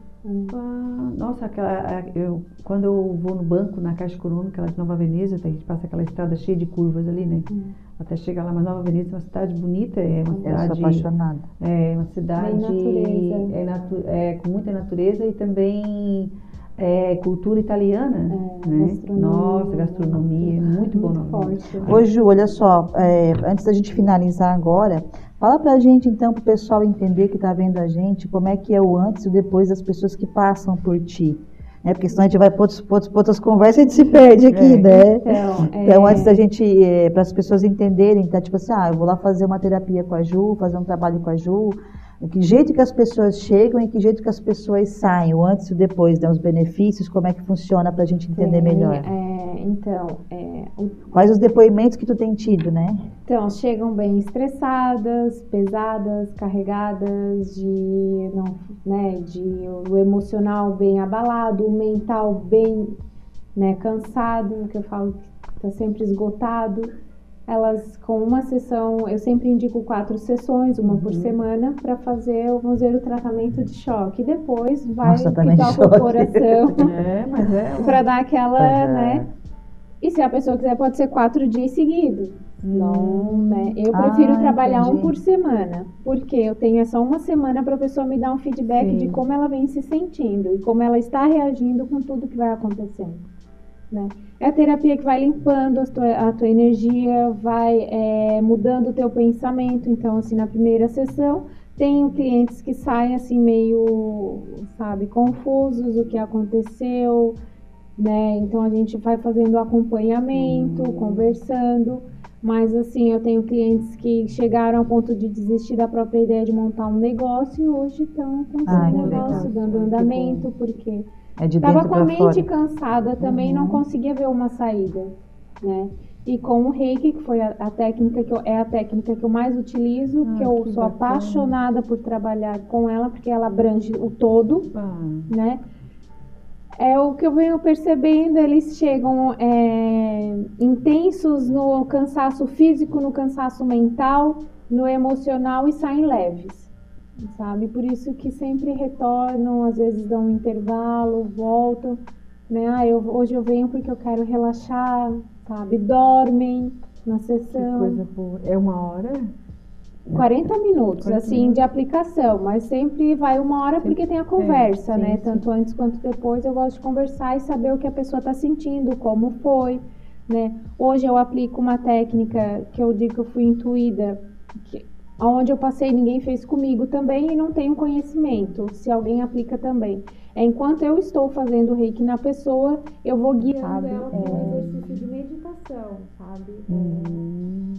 Ah, nossa, aquela, eu, quando eu vou no banco, na Caixa Econômica, lá de Nova Veneza, a gente passa aquela estrada cheia de curvas ali, né? Hum. Até chegar lá, mas Nova Veneza é uma cidade bonita, é uma Eu sou cidade, apaixonada. é uma cidade natureza. é, natu- é com muita natureza e também é, cultura italiana, É, né? gastronomia. Nossa, gastronomia, é muito bom Muito nome. forte. Ô Ju, olha só, é, antes da gente finalizar agora, fala pra gente então, pro pessoal entender que tá vendo a gente, como é que é o antes e o depois das pessoas que passam por ti. Né? Porque senão a gente vai para outras conversas e a gente se perde aqui, É. né? Então, é, Então, antes da gente, para as pessoas entenderem, tá, tipo assim, ah, eu vou lá fazer uma terapia com a Ju, fazer um trabalho com a Ju, que jeito que as pessoas chegam e que jeito que as pessoas saem, o antes e o depois, né, os benefícios, como é que funciona para a gente entender tem, melhor. é, então, é, o- Quais os depoimentos que tu tem tido, né? então, chegam bem estressadas, pesadas, carregadas de, não, né, de o emocional bem abalado, o mental bem né, cansado, que eu falo que está sempre esgotado. Elas, com uma sessão, eu sempre indico quatro sessões, uma por Uhum. semana, para fazer, vamos dizer, o tratamento de choque. Depois vai Nossa, que tratamento de toca o choque. coração [LAUGHS] É, mas é. [LAUGHS] para dar aquela, Aham. né? E se a pessoa quiser, pode ser quatro dias seguidos. Não, né? Eu prefiro Ah, trabalhar um entendi. por semana, porque eu tenho só uma semana para a pessoa me dar um feedback Sim. de como ela vem se sentindo e como ela está reagindo com tudo que vai acontecendo, né? É a terapia que vai limpando a tua, a tua energia, vai é, mudando o teu pensamento. Então, assim, na primeira sessão, tenho clientes que saem assim meio, sabe, confusos, o que aconteceu, né? Então a gente vai fazendo acompanhamento, conversando. Mas assim, eu tenho clientes que chegaram ao ponto de desistir da própria ideia de montar um negócio e hoje estão com que negócio, legal. dando andamento, porque É de Tava com a mente fora. cansada também, não Uhum. conseguia ver uma saída, né? E com o Reiki, que foi a, a técnica que eu, é a técnica que eu mais utilizo, Ah, que eu que sou bacana. apaixonada por trabalhar com ela, porque ela abrange o todo, Ah, né? É o que eu venho percebendo, eles chegam é, intensos no cansaço físico, no cansaço mental, no emocional e saem leves, sabe? Por isso que sempre retornam, às vezes dão um intervalo, voltam, né? Ah, eu, hoje eu venho porque eu quero relaxar, sabe? Dormem na que sessão. coisa boa. É uma hora? 40 minutos, 40 assim, minutos. de aplicação, mas sempre vai uma hora porque tem a conversa, sim, né? sim. Tanto antes quanto depois eu gosto de conversar e saber o que a pessoa está sentindo, como foi, né? Hoje eu aplico uma técnica que eu digo que eu fui intuída, que onde eu passei ninguém fez comigo também e não tenho conhecimento, se alguém aplica também. É enquanto eu estou fazendo o reiki na pessoa, eu vou guiando Sabe, ela com é. um exercício de meditação, sabe? É, Hum,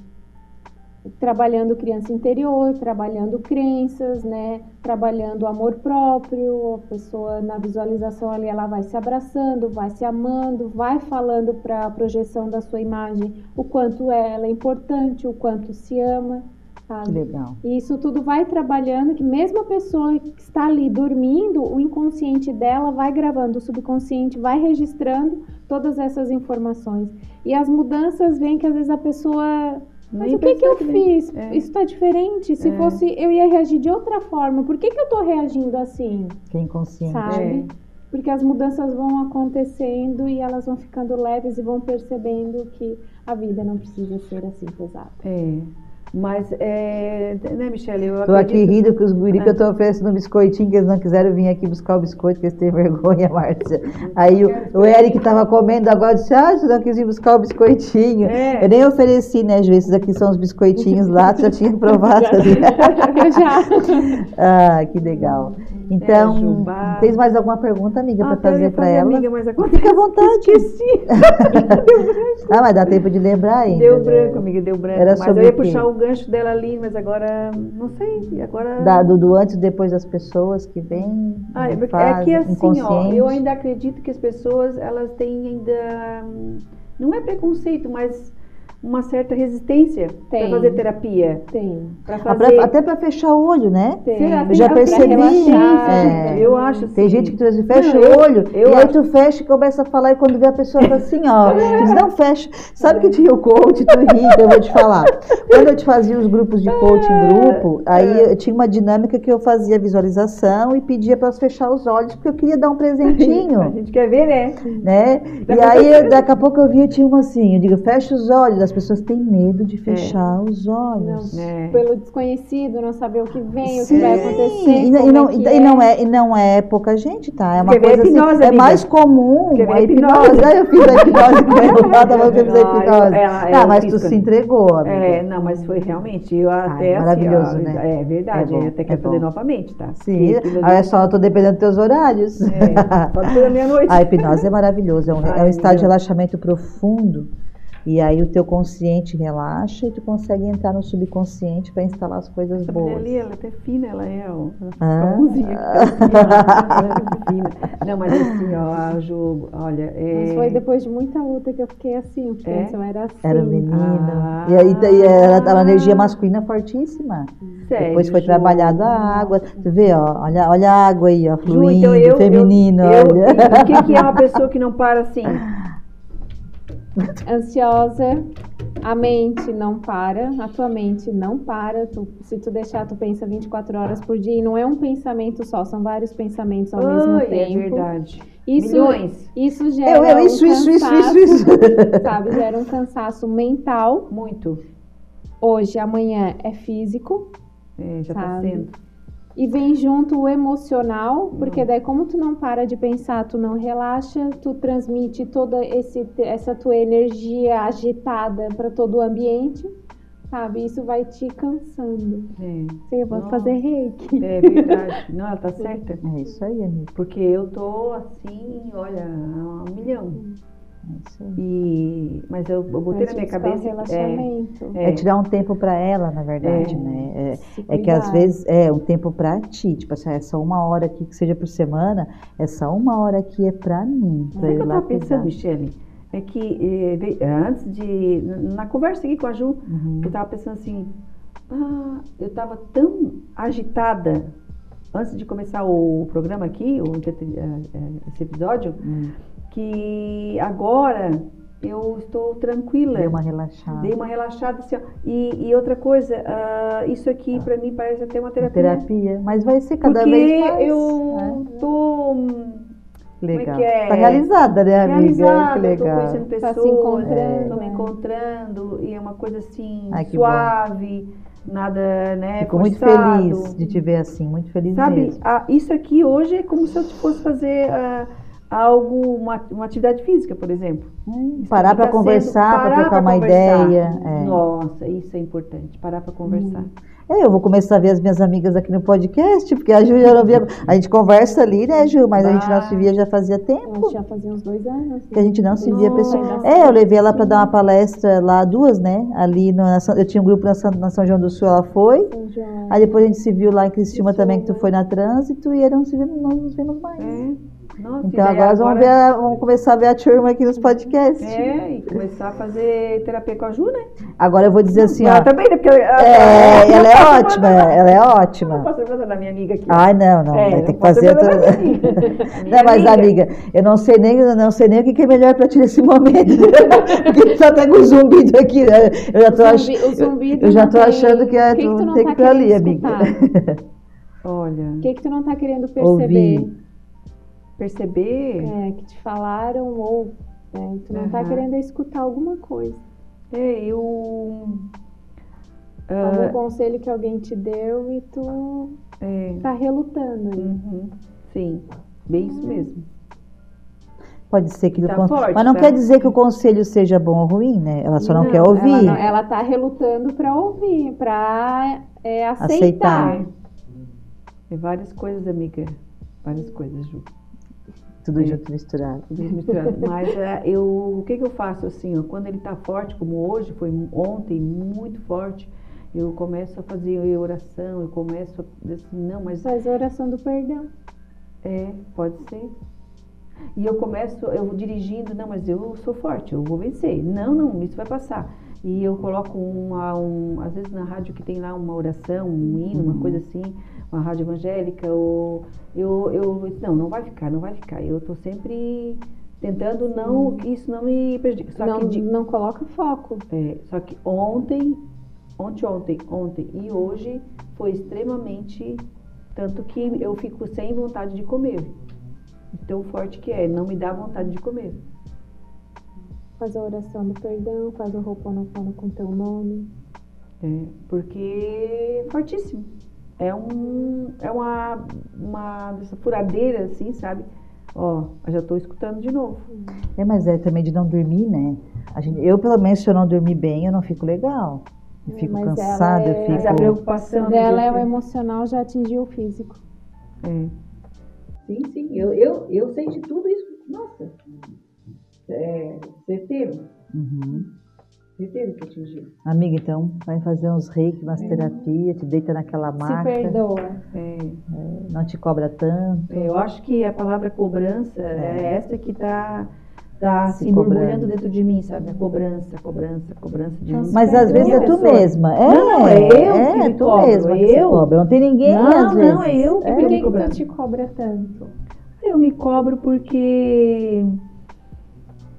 trabalhando criança interior, trabalhando crenças, né? Trabalhando amor próprio, a pessoa na visualização ali ela vai se abraçando, vai se amando, vai falando para a projeção da sua imagem o quanto ela é importante, o quanto se ama, sabe? legal. E isso tudo vai trabalhando, que mesmo a pessoa que está ali dormindo, o inconsciente dela vai gravando, o subconsciente vai registrando todas essas informações. E as mudanças vêm que às vezes a pessoa mas nem o que, que eu né? fiz? É. Isso está diferente. Se É. fosse, eu ia reagir de outra forma. Por que, que eu tô reagindo assim? Que é inconsciente. Sabe? É. Porque as mudanças vão acontecendo e elas vão ficando leves e vão percebendo que a vida não precisa ser assim pesada. É. Mas, é, né, Michelle? Eu Tô aqui acredito- rindo com os guri que É. eu tô oferecendo um biscoitinho, que eles não quiseram vir aqui buscar o biscoito, que eles têm [LAUGHS] vergonha, Márcia. Aí o, o Eric tava comendo agora, disse, ah, você não quis vir buscar o biscoitinho. É. Eu nem ofereci, né, Ju? Esses aqui são os biscoitinhos lá, tu [LAUGHS] já tinha provado. Já. [LAUGHS] ah, que legal. Então, É, tens mais alguma pergunta, amiga, Ah, para fazer para ela? Amiga, mas agora Fica à vontade. Esqueci. Ah, mas dá tempo de lembrar ainda. Deu né? branco, amiga, deu branco. Era mas sobre eu ia puxar o gancho dela ali, mas agora não sei. Agora. Da- do, antes e depois das pessoas que vêm, Ah, é, porque- é que assim, ó, eu ainda acredito que as pessoas elas têm ainda. hum, Não é preconceito, mas uma certa resistência para Tem. fazer terapia, Tem. para Ah, fazer. pra- até para fechar o olho, né? Tem. Será? Eu já Tem- percebi. relaxar, é. Eu acho Tem assim. gente que tu fecha Não, o eu- olho, eu e aí acho- tu fecha e começa a falar, e quando vê a pessoa tá assim, ó. Tu [LAUGHS] diz, não, fecha. Sabe que tinha o coach, tu ri, eu vou te falar. Quando eu te fazia os grupos de coach em grupo, aí eu tinha uma dinâmica que eu fazia visualização e pedia para elas fechar os olhos, porque eu queria dar um [LAUGHS] A presentinho. gente quer ver, né? né? E aí, eu- daqui a pouco eu via, tinha uma assim, eu digo, fecha os olhos, as pessoas têm medo de fechar os olhos. Não, É. Pelo desconhecido, não saber o que vem, o Sim, que vai acontecer. E, não- e é e não é, e não é pouca gente, tá? É uma coisa assim, hipnose, é amiga? mais comum Quer ver a hipnose. hipnose? Aí eu fiz a hipnose com ela, eu fiz a hipnose. ela- ah, mas tu se entregou, amiga. É, não, mas foi realmente, eu até assim, maravilhoso, ó, né? É verdade, É bom, eu até é quero fazer novamente, tá? Sim, olha só, eu tô dependendo dos teus horários. É, pode ser da meia-noite. A hipnose é maravilhoso, é um, Ai, é um estado de relaxamento profundo. E aí o teu consciente relaxa e tu consegue entrar no subconsciente para instalar as coisas Essa boas. ali, ela é até fina, ela é, ó. Ela Ah. fica bonzinha, ela é muito fina. Não, mas assim, ó, a Ju, olha, é... Mas foi depois de muita luta que eu fiquei assim, porque É? antes eu era assim. Era menino. Ah. E aí daí era era uma energia masculina fortíssima. Sério, Depois foi Ju. trabalhado a água. Tu vê, ó, olha, olha a água aí, ó, Ju, fluindo, então eu, feminino, eu, eu, olha. O que, que é uma pessoa que não para assim? [LAUGHS] [LAUGHS] Ansiosa, a mente não para, a tua mente não para. Tu- se tu deixar, tu pensa 24 horas por dia. E não é um pensamento só, são vários pensamentos ao mesmo é tempo. verdade. Isso, Milhões. isso gera Eu, eu, um isso, isso, isso, cansaço, isso, isso. [LAUGHS] sabe? Gera um cansaço mental. Muito. Hoje, amanhã é físico. É, já tá Sabe? sendo. E vem junto o emocional, porque daí como tu não para de pensar, tu não relaxa, tu transmite toda esse, essa tua energia agitada para todo o ambiente, sabe? Isso vai te cansando. É, Você vai Nossa. fazer reiki. é [LAUGHS] verdade. Não, ela tá certa. É isso aí, amigo. Porque eu tô assim, olha, a um milhão. Aí. E, mas eu, eu botei Vai na minha cabeça. É, relaxamento. É tirar um tempo para ela, na verdade, É. né? É, É que às vezes é um tempo pra ti, tipo assim, é só uma hora aqui que seja por semana, é só uma hora aqui é pra mim, pra Sabe o eu eu lá tava pensando. Michele? É que eh, ve- antes de. Na conversa aqui com a Ju, Uhum. eu tava pensando assim. Ah, eu tava tão agitada antes de começar o programa aqui, o, esse episódio, Hum. Que agora eu estou tranquila. Deu uma relaxada. Dei uma relaxada assim. E, e outra coisa, ah, isso aqui pra mim parece até uma terapia. terapia, mas vai ser cada porque vez mais. eu né? tô hum, Legal. que é? Tá realizada, né, amiga? realizada, que legal. tô conhecendo Tá pessoas, se encontrando, tô me né? encontrando e é uma coisa assim Ai, suave, nada, né, Fico muito forçado. feliz de te ver assim, muito feliz Sabe, mesmo. ah, isso aqui hoje é como se eu fosse fazer ah, algo, uma, uma atividade física, por exemplo. Hum, Parar para tá conversar, para trocar uma conversar. ideia. é. Nossa, isso é importante, parar para conversar. É, eu vou começar a ver as minhas amigas aqui no podcast, porque a Ju já não via. A gente conversa ali, né, Ju? Mas a gente não Ah. se via já fazia tempo. já fazia uns dois anos. Que a gente não se via pessoalmente. É, eu levei ela para dar uma palestra lá, duas, né? Ali no, na eu tinha um grupo na São, na São João do Sul, ela foi. Aí depois a gente se viu lá em Criciúma Criciúma. também, que tu foi na trânsito, e aí não, se vimos, não nos vimos mais. É. Nossa, Então agora, nós vamos, ver a- vamos começar a ver a turma aqui nos podcasts. É, e começar a fazer terapia com a Ju, né? Agora eu vou dizer assim, ela ó. também, né? Porque ela, É, ela é não ótima, ela é Não ótima. posso representar da minha amiga aqui. Ai, não, não, É, vai não ter que fazer. outra-. [LAUGHS] Minha Não, mas amiga, eu não sei nem, eu não sei nem o que é melhor pra ti nesse momento. [LAUGHS] Porque tá até com zumbido aqui, né? Eu já tô, O ach... zumbi- eu já não tô tem- achando que é, que que tu tu não tem tá que ir pra ali, querendo amiga. [LAUGHS] Olha, O que, que tu não tá querendo perceber? Ouvir. Perceber. É, que te falaram ou né, tu não tá Aham. querendo escutar alguma coisa. É, eu. Algum ah, conselho que alguém te deu e tu é, tá relutando aí. uhum, sim, bem isso mesmo. Pode ser que o Tá con- forte, Mas não tá? quer dizer que o conselho seja bom ou ruim, né? Ela só não, Não, quer Ela, ouvir. não- ela tá relutando pra ouvir, pra é, aceitar. Aceitar. É. É várias coisas, amiga. Várias coisas, Ju. Tudo É. junto misturado. Tudo misturado. [LAUGHS] Mas é, eu, o que, que eu faço assim? ó, quando ele tá forte, como hoje, foi ontem, muito forte, eu começo a fazer oração, eu começo a assim, não, mas Faz a oração do perdão. É, pode ser. E eu começo, eu vou dirigindo, não, mas eu sou forte, eu vou vencer. Não, não, isso vai passar. E eu coloco uma, um, às vezes na rádio que tem lá uma oração, um hino, uma Uhum. coisa assim, uma rádio evangélica, ou eu, eu não, não vai ficar, não vai ficar. Eu estou sempre tentando não que isso não me prejudique. Só não, que não coloca foco. é, só que ontem, ontem, ontem, ontem e hoje foi extremamente tanto que eu fico sem vontade de comer. Tão forte que é, não me dá vontade de comer. Faz a oração do perdão, faz o Ho'oponopono com teu nome. É, porque é fortíssimo. É um é uma uma dessa furadeira assim, sabe? Ó, eu já tô escutando de novo. É, mas é também de não dormir, né? A gente, eu, pelo menos, se eu não dormir bem, eu não fico legal. Eu É, fico mas ela cansada, é- eu fico. Mas a preocupação Dela é o emocional já atingiu o físico. é. Sim, sim, eu, eu, eu sei de tudo isso. Nossa, é, certeiro, Uhum. que atingiu. Amiga, então, vai fazer uns reiki, umas terapias, te deita naquela Se maca, perdoa. É. não te cobra tanto. Eu acho que a palavra cobrança é, essa que tá, tá Se se cobrando. dentro de mim, sabe? A cobrança, cobrança, cobrança de mim. se Mas às vezes é tu Pessoa. mesma. É, Não, não, é eu que é me tu cobro, mesma que se eu. cobra. Não tem ninguém Não, às vezes. não, é eu que É. Por me que, que cobrando. tu te cobra tanto? Eu me cobro porque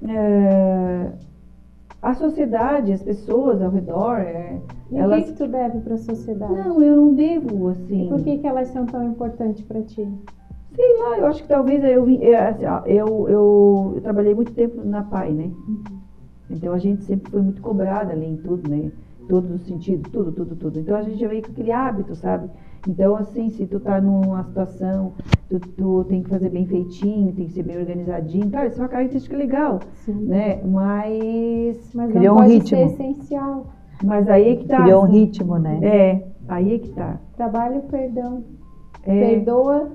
é, a sociedade, as pessoas ao redor, é, E o elas. que, que tu deve para a sociedade? Não, eu não devo, assim. E por que, que elas são tão importantes para ti? Sei lá, eu acho que talvez eu vim. é, assim, Eu, eu, eu trabalhei muito tempo na PAI, né? Então a gente sempre foi muito cobrada ali em tudo, né? Todos os sentidos, tudo, tudo, tudo. Então a gente já veio com aquele hábito, sabe? Então, assim, se tu tá numa situação, tu, tu tem que fazer bem feitinho, tem que ser bem organizadinho. Claro, isso é uma característica legal, Sim. né? Mas. Mas Criou não um pode ritmo. ser essencial. Mas aí é que tá. Criou um ritmo, né? É, aí é que tá. Trabalha o perdão. É, Perdoa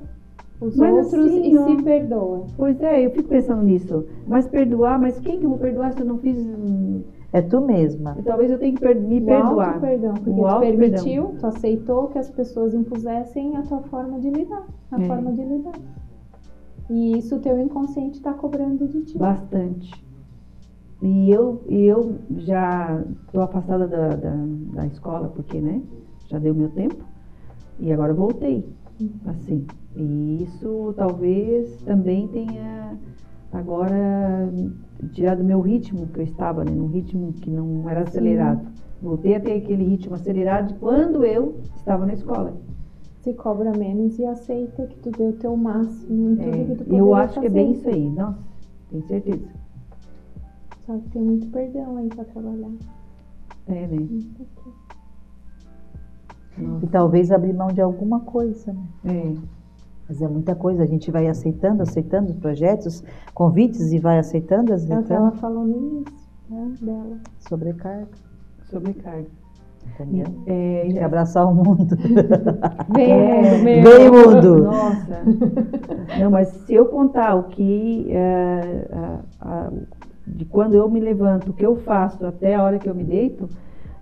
os Mas outros assim, e ó. se perdoa. pois é, eu fico pensando nisso. Mas perdoar, mas quem que eu vou perdoar se eu não fiz. hum, É tu mesma. Talvez eu tenha que per- me O perdoar. perdão, porque O tu permitiu, tu aceitou que as pessoas impusessem a tua forma de lidar, a É. forma de lidar. E isso o teu inconsciente está cobrando de ti. Bastante. E eu, e eu já estou afastada da, da, da escola, porque, né? Já deu meu tempo. E agora voltei. Assim. E isso talvez também tenha agora tirado o meu ritmo que eu estava, né? Num ritmo que não era acelerado. Voltei a ter aquele ritmo acelerado de quando eu estava na escola. Se cobra menos e aceita que tu deu o teu máximo em tudo que tu É, eu acho que é bem isso aí. Nossa, tenho certeza. Só que tem muito perdão aí para trabalhar. É, né? E talvez abrir mão de alguma coisa, né? é. Mas é muita coisa. A gente vai aceitando, aceitando os projetos, convites e vai aceitando, É aceitando. ela falou início né, dela. Sobrecarga. Sobrecarga. Entendeu? É, Tem que abraçar o mundo. [LAUGHS] Vem, É, meu. Vem, mundo! Nossa. [LAUGHS] Não, mas se eu contar o que é, de quando eu me levanto, o que eu faço até a hora que eu me deito,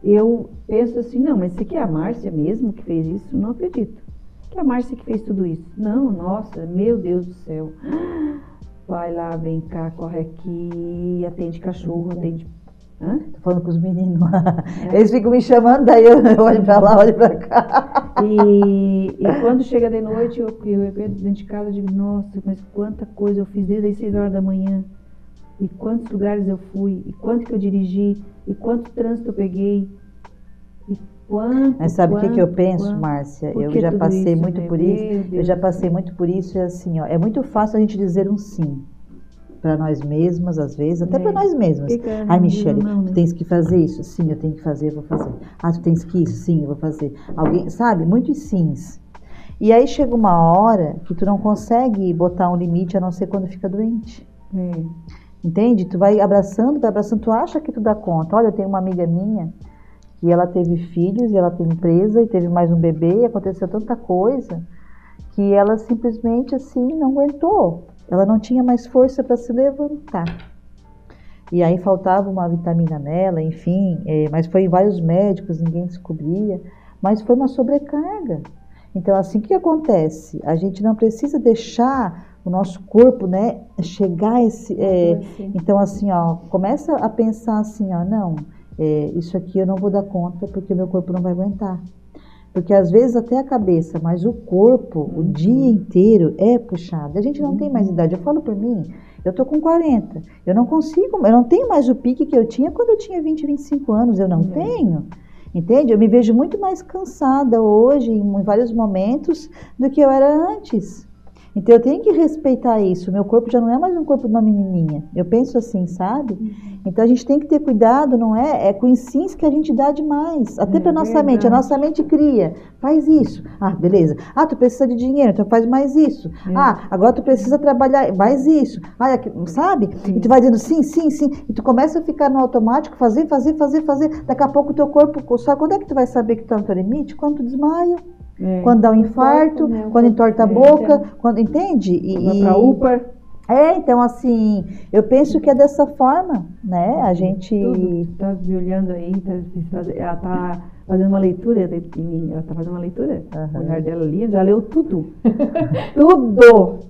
eu penso assim, não, mas isso aqui é a Márcia mesmo que fez isso? Não acredito. Que é a Márcia que fez tudo isso. Não, nossa, meu Deus do céu. Vai lá, vem cá, corre aqui, atende cachorro, atende. Hã? Tô falando com os meninos lá. Eles ficam me chamando, daí eu [LAUGHS] olho pra lá, olho pra cá. E, e quando chega de noite, eu, eu entro dentro de casa e digo, nossa, mas quanta coisa eu fiz desde as 6 horas da manhã. E quantos lugares eu fui, e quanto que eu dirigi, e quanto trânsito eu peguei. E quanto, Mas sabe o que, que eu penso, quanto. Márcia? Eu já passei isso, muito né? por isso. Eu Deus já do passei céu. muito por isso. É assim, ó. É muito fácil a gente dizer um sim para nós mesmas, às vezes, até É. para nós mesmas. Ai, não Michele, não, né? tu tens que fazer isso? Sim, eu tenho que fazer, eu vou fazer. Ah, tu tens que isso? Sim, eu vou fazer. Alguém, sabe? Muitos sims. E aí chega uma hora que tu não consegue botar um limite a não ser quando fica doente. É. Entende? Tu vai abraçando, vai abraçando, tu acha que tu dá conta. Olha, eu tenho uma amiga minha que ela teve filhos e ela tem empresa e teve mais um bebê e aconteceu tanta coisa que ela simplesmente assim não aguentou. Ela não tinha mais força para se levantar. E aí faltava uma vitamina nela, enfim, eh, mas foi em vários médicos, ninguém descobria, mas foi uma sobrecarga. Então, assim, o que acontece? A gente não precisa deixar o nosso corpo, né, chegar a esse, eh, Assim. então, assim, ó, começa a pensar assim, ó, não, é, isso aqui eu não vou dar conta porque o meu corpo não vai aguentar. Porque às vezes até a cabeça, mas o corpo, o dia inteiro é puxado. A gente não tem mais idade. Eu falo por mim, eu tô com 40. Eu não consigo, eu não tenho mais o pique que eu tinha quando eu tinha 20, 25 anos. Eu não tenho. Entende? Eu me vejo muito mais cansada hoje, em vários momentos, do que eu era antes. Então eu tenho que respeitar isso. Meu corpo já não é mais um corpo de uma menininha. Eu penso assim, sabe? Então a gente tem que ter cuidado, não é? É com insins que a gente dá demais. Até É para nossa verdade. mente. A nossa mente cria. Faz isso. Ah, beleza. Ah, tu precisa de dinheiro, então faz mais isso. É. Ah, agora tu precisa trabalhar, mais isso. Ah, aqui- sabe? E tu vai dizendo sim, sim, sim. E tu começa a ficar no automático, fazer, fazer, fazer, fazer. Daqui a pouco o teu corpo. Só quando é que tu vai saber que tu tá no teu limite? Quando tu desmaia. É. Quando dá um infarto, né? Quando entorta a boca, quando entende? E, pra UPA. é, então assim, eu penso que é dessa forma, né? A gente Tudo. Tá me olhando aí, tá, ela tá fazendo uma leitura de mim. Ela tá fazendo uma leitura. Aham. O olhar dela ali já leu tudo. [LAUGHS] tudo!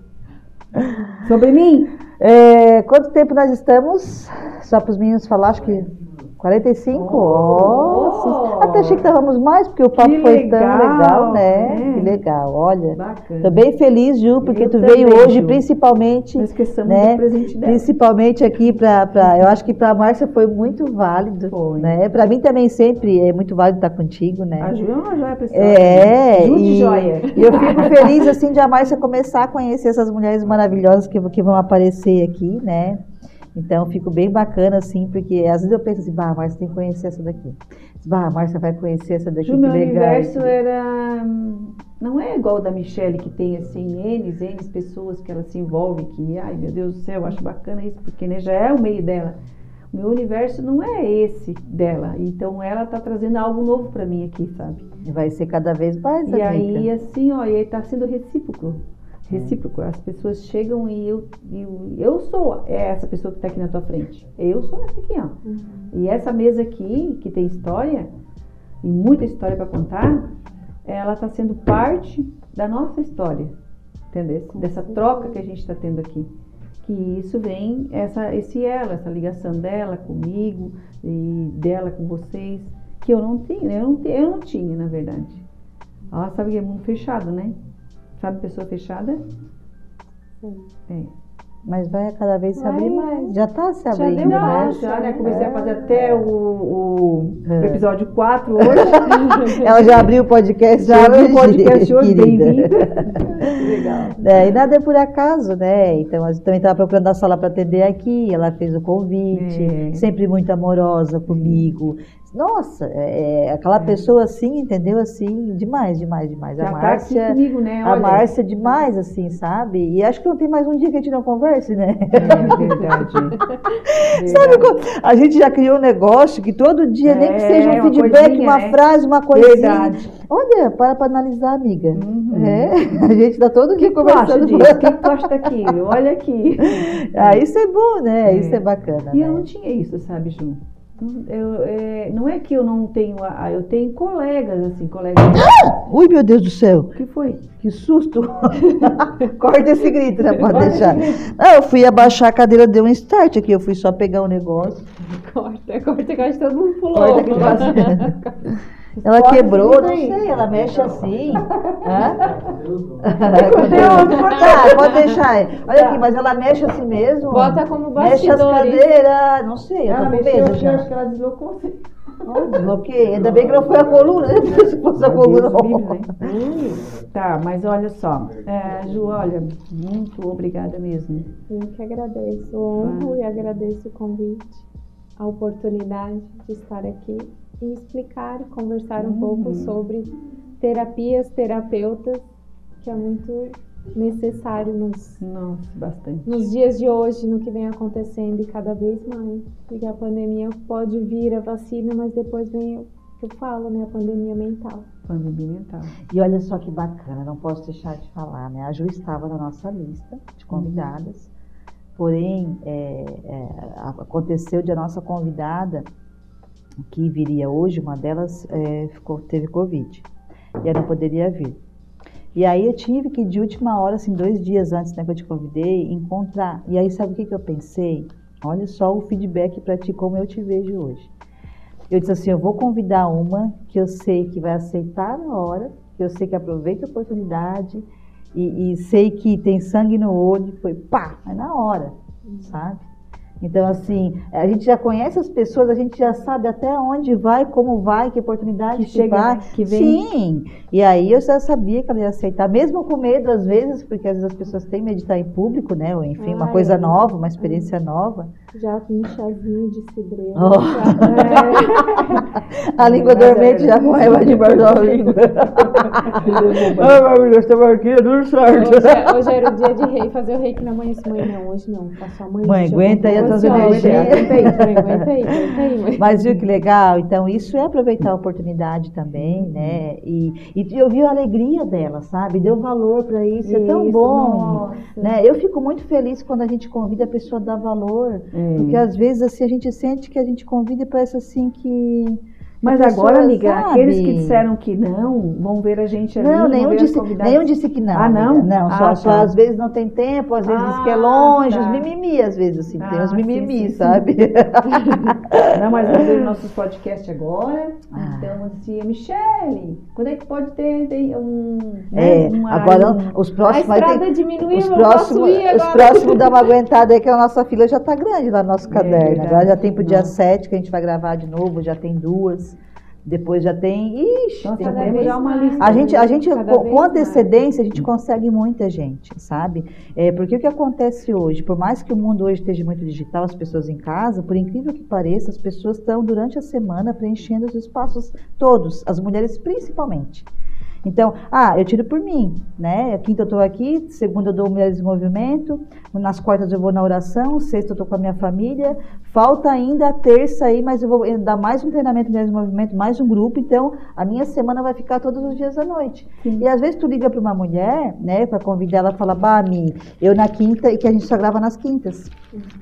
Sobre mim? É, quanto tempo nós estamos? Só para os meninos falar, acho que 45? Nossa! Até achei que estávamos mais, porque o papo Que foi tão legal, legal, né? né? Que legal, olha. Bacana. Tô bem feliz, Ju, porque Eu tu também, veio hoje, Ju. principalmente. Nós esquecemos né? do presente dela. Principalmente aqui para, eu acho que para a Márcia foi muito válido, Foi. né? Para mim também sempre é muito válido estar contigo, né? A Ju é uma joia preciosa. É, Ju de e, joia. e eu fico feliz assim de a Márcia começar a conhecer essas mulheres maravilhosas que, que vão aparecer aqui, né? Então fico bem bacana assim, porque às vezes eu penso assim, bah, Márcia tem que conhecer essa daqui. Bah, Márcia vai conhecer essa daqui, Ju, que meu legal. universo era. Não é igual o da Michelle, que tem assim, N, N pessoas que ela se envolve, que, ai meu Deus do céu, eu acho bacana isso, porque né, já é o meio dela. O meu universo não é esse dela. Então ela tá trazendo algo novo para mim aqui, sabe? Vai ser cada vez mais, E amiga. aí, assim, ó, e aí tá sendo recíproco. Recíproco. As pessoas chegam e eu, eu, eu sou essa pessoa que tá aqui na tua frente. Eu sou essa aqui, ó. E essa mesa aqui, que tem história, e muita história para contar, ela tá sendo parte da nossa história. Entendeu? Dessa troca que a gente está tendo aqui. Que isso vem, essa, esse ela, essa ligação dela comigo e dela com vocês, que eu não tinha, eu não, eu não tinha, na verdade. Ela sabe que é mundo fechado, né? Sabe pessoa fechada? É. Mas vai cada vez se Vai, abrir é. mais. Já está se Já abrindo, deu né? mais. Já, já, né? Comecei a fazer até o, o É. episódio 4 hoje. [LAUGHS] Ela já abriu o podcast Já abriu o podcast hoje, bem-vinda. [LAUGHS] Legal. É, e nada é por acaso, né? Então, a gente também estava procurando a sala para atender aqui, ela fez o convite, É. sempre muito amorosa comigo. Nossa, é, é aquela pessoa assim, entendeu? Assim, demais, demais, demais. Já a tá aqui Márcia, comigo, né? a Olha. Márcia demais, assim, sabe? E acho que não tem mais um dia que a gente não converse, né? É verdade. [LAUGHS] Sabe quando a gente já criou um negócio que todo dia, nem que É, seja um feedback, coisinha, uma né? frase, uma coisinha. Verdade. Olha, para para analisar, amiga. Uhum. É, [LAUGHS] a gente está todo dia que conversando. disso? O que tu [LAUGHS] acha daquilo? Olha aqui. Ah, isso é bom, né? É. Isso é bacana. E né? eu não tinha isso, sabe, Ju? Eu, é, não é que eu não tenho, a- eu tenho colegas, assim, colegas. Ui, meu Deus do céu, O que foi? que susto! [LAUGHS] Corta esse grito, né? Pode Corta deixar. Não, eu fui abaixar a cadeira, deu um start aqui. Eu fui só pegar um negócio. Corta, corta, que todo mundo pulou. Corta que [LAUGHS] passa. Ela quebrou, não sei, ela mexe assim. Hã? Tá, pode deixar. Olha aqui, mas ela mexe assim mesmo. Bota como Mexe as cadeiras, não sei, eu Ela tô com mexeu medo aqui, já. acho que ela deslocou. Ó, Desbloqueei. Ainda bem que não foi a coluna, né? Se fosse a coluna. Tá, mas olha só. É, Ju, olha, muito obrigada mesmo. Eu que agradeço, honro e agradeço o convite, a oportunidade de estar aqui e explicar, conversar um Uhum. pouco sobre terapias, terapeutas, que é muito necessário nos, Nossa, bastante. nos dias de hoje, no que vem acontecendo e cada vez mais. Porque a pandemia pode vir, a vacina, mas depois vem o que eu falo, né? A pandemia mental. Pandemia mental. E olha só que bacana, não posso deixar de falar, né? A Ju estava na nossa lista de convidadas, porém, é, é, aconteceu de a nossa convidada, que viria hoje, uma delas é, ficou, teve Covid, e ela não poderia vir. E aí eu tive que, de última hora, assim, dois dias antes né, que eu te convidei, encontrar. E aí, sabe o que, que eu pensei? Olha só o feedback para ti, como eu te vejo hoje. eu disse assim, eu vou convidar uma que eu sei que vai aceitar na hora, que eu sei que aproveita a oportunidade e, e sei que tem sangue no olho, foi pá, é na hora, sabe? Então, assim, a gente já conhece as pessoas, a gente já sabe até onde vai, como vai, que oportunidade Que que, chega, vai. né? Que vem. Sim, e aí eu já sabia que ela ia aceitar, mesmo com medo às vezes, porque às vezes as pessoas têm medo de estar em público, né? Ou enfim, uma Ah, coisa é. nova, uma experiência nova. Já com um chazinho de cidreira. Oh. já- [LAUGHS] A língua é dormente já correu lá debaixo da língua. Ai, maravilhoso, estamos aqui, tudo certo. Hoje, é- hoje era o dia de rei, fazer o reiki na manhã. Mãe, não, hoje não. Passou amanhã. Mãe, já aguenta aí Mas viu que legal? Então, isso é aproveitar a oportunidade também, né? E, e eu vi a alegria dela, sabe? Deu valor para isso, é tão Isso, bom. nossa. Né? Eu fico muito feliz quando a gente convida a pessoa a dar valor. É. Porque às vezes assim, a gente sente que a gente convida e parece assim que. Mas a agora, amiga, sabe? aqueles que disseram que não, vão ver a gente ali, Não, nenhum disse, nenhum disse que não. Ah, não? amiga. Não, só, Ah, só tá. às vezes não tem tempo, às vezes diz que é Ah, longe, tá. os mimimi, às vezes, assim, tem Ah, os sim, mimimi, sim, sim. sabe? [LAUGHS] Não, mas vamos ver nossos podcasts agora. Ah. Então, assim, Michele, quando é que pode ter, ter um. É, né, uma- agora um- os A próximos ter estrada diminuiu, Os próximos, os próximos dá uma aguentada aí que a nossa fila já tá grande lá no nosso caderno. É verdade. Agora já tem pro dia Nossa. 7 que a gente vai gravar de novo, já tem duas. Depois já tem. Ixi, Nossa, temos vez já uma lista. a gente, a gente com, mais. antecedência, a gente consegue muita gente, sabe? É, porque o que acontece hoje, por mais que o mundo hoje esteja muito digital, as pessoas em casa, por incrível que pareça, as pessoas estão durante a semana preenchendo os espaços todos, as mulheres principalmente. Então, ah, eu tiro por mim, né? Quinta eu estou aqui, segunda eu dou Mulheres em Movimento, nas quartas eu vou na oração, sexta eu estou com a minha família, falta ainda a terça aí, mas eu vou dar mais um treinamento Mulheres em Movimento, mais um grupo, então a minha semana vai ficar todos os dias à noite. Sim. E às vezes tu liga para uma mulher, né, para convidar ela, fala, Bami, eu na quinta, e que a gente só grava nas quintas.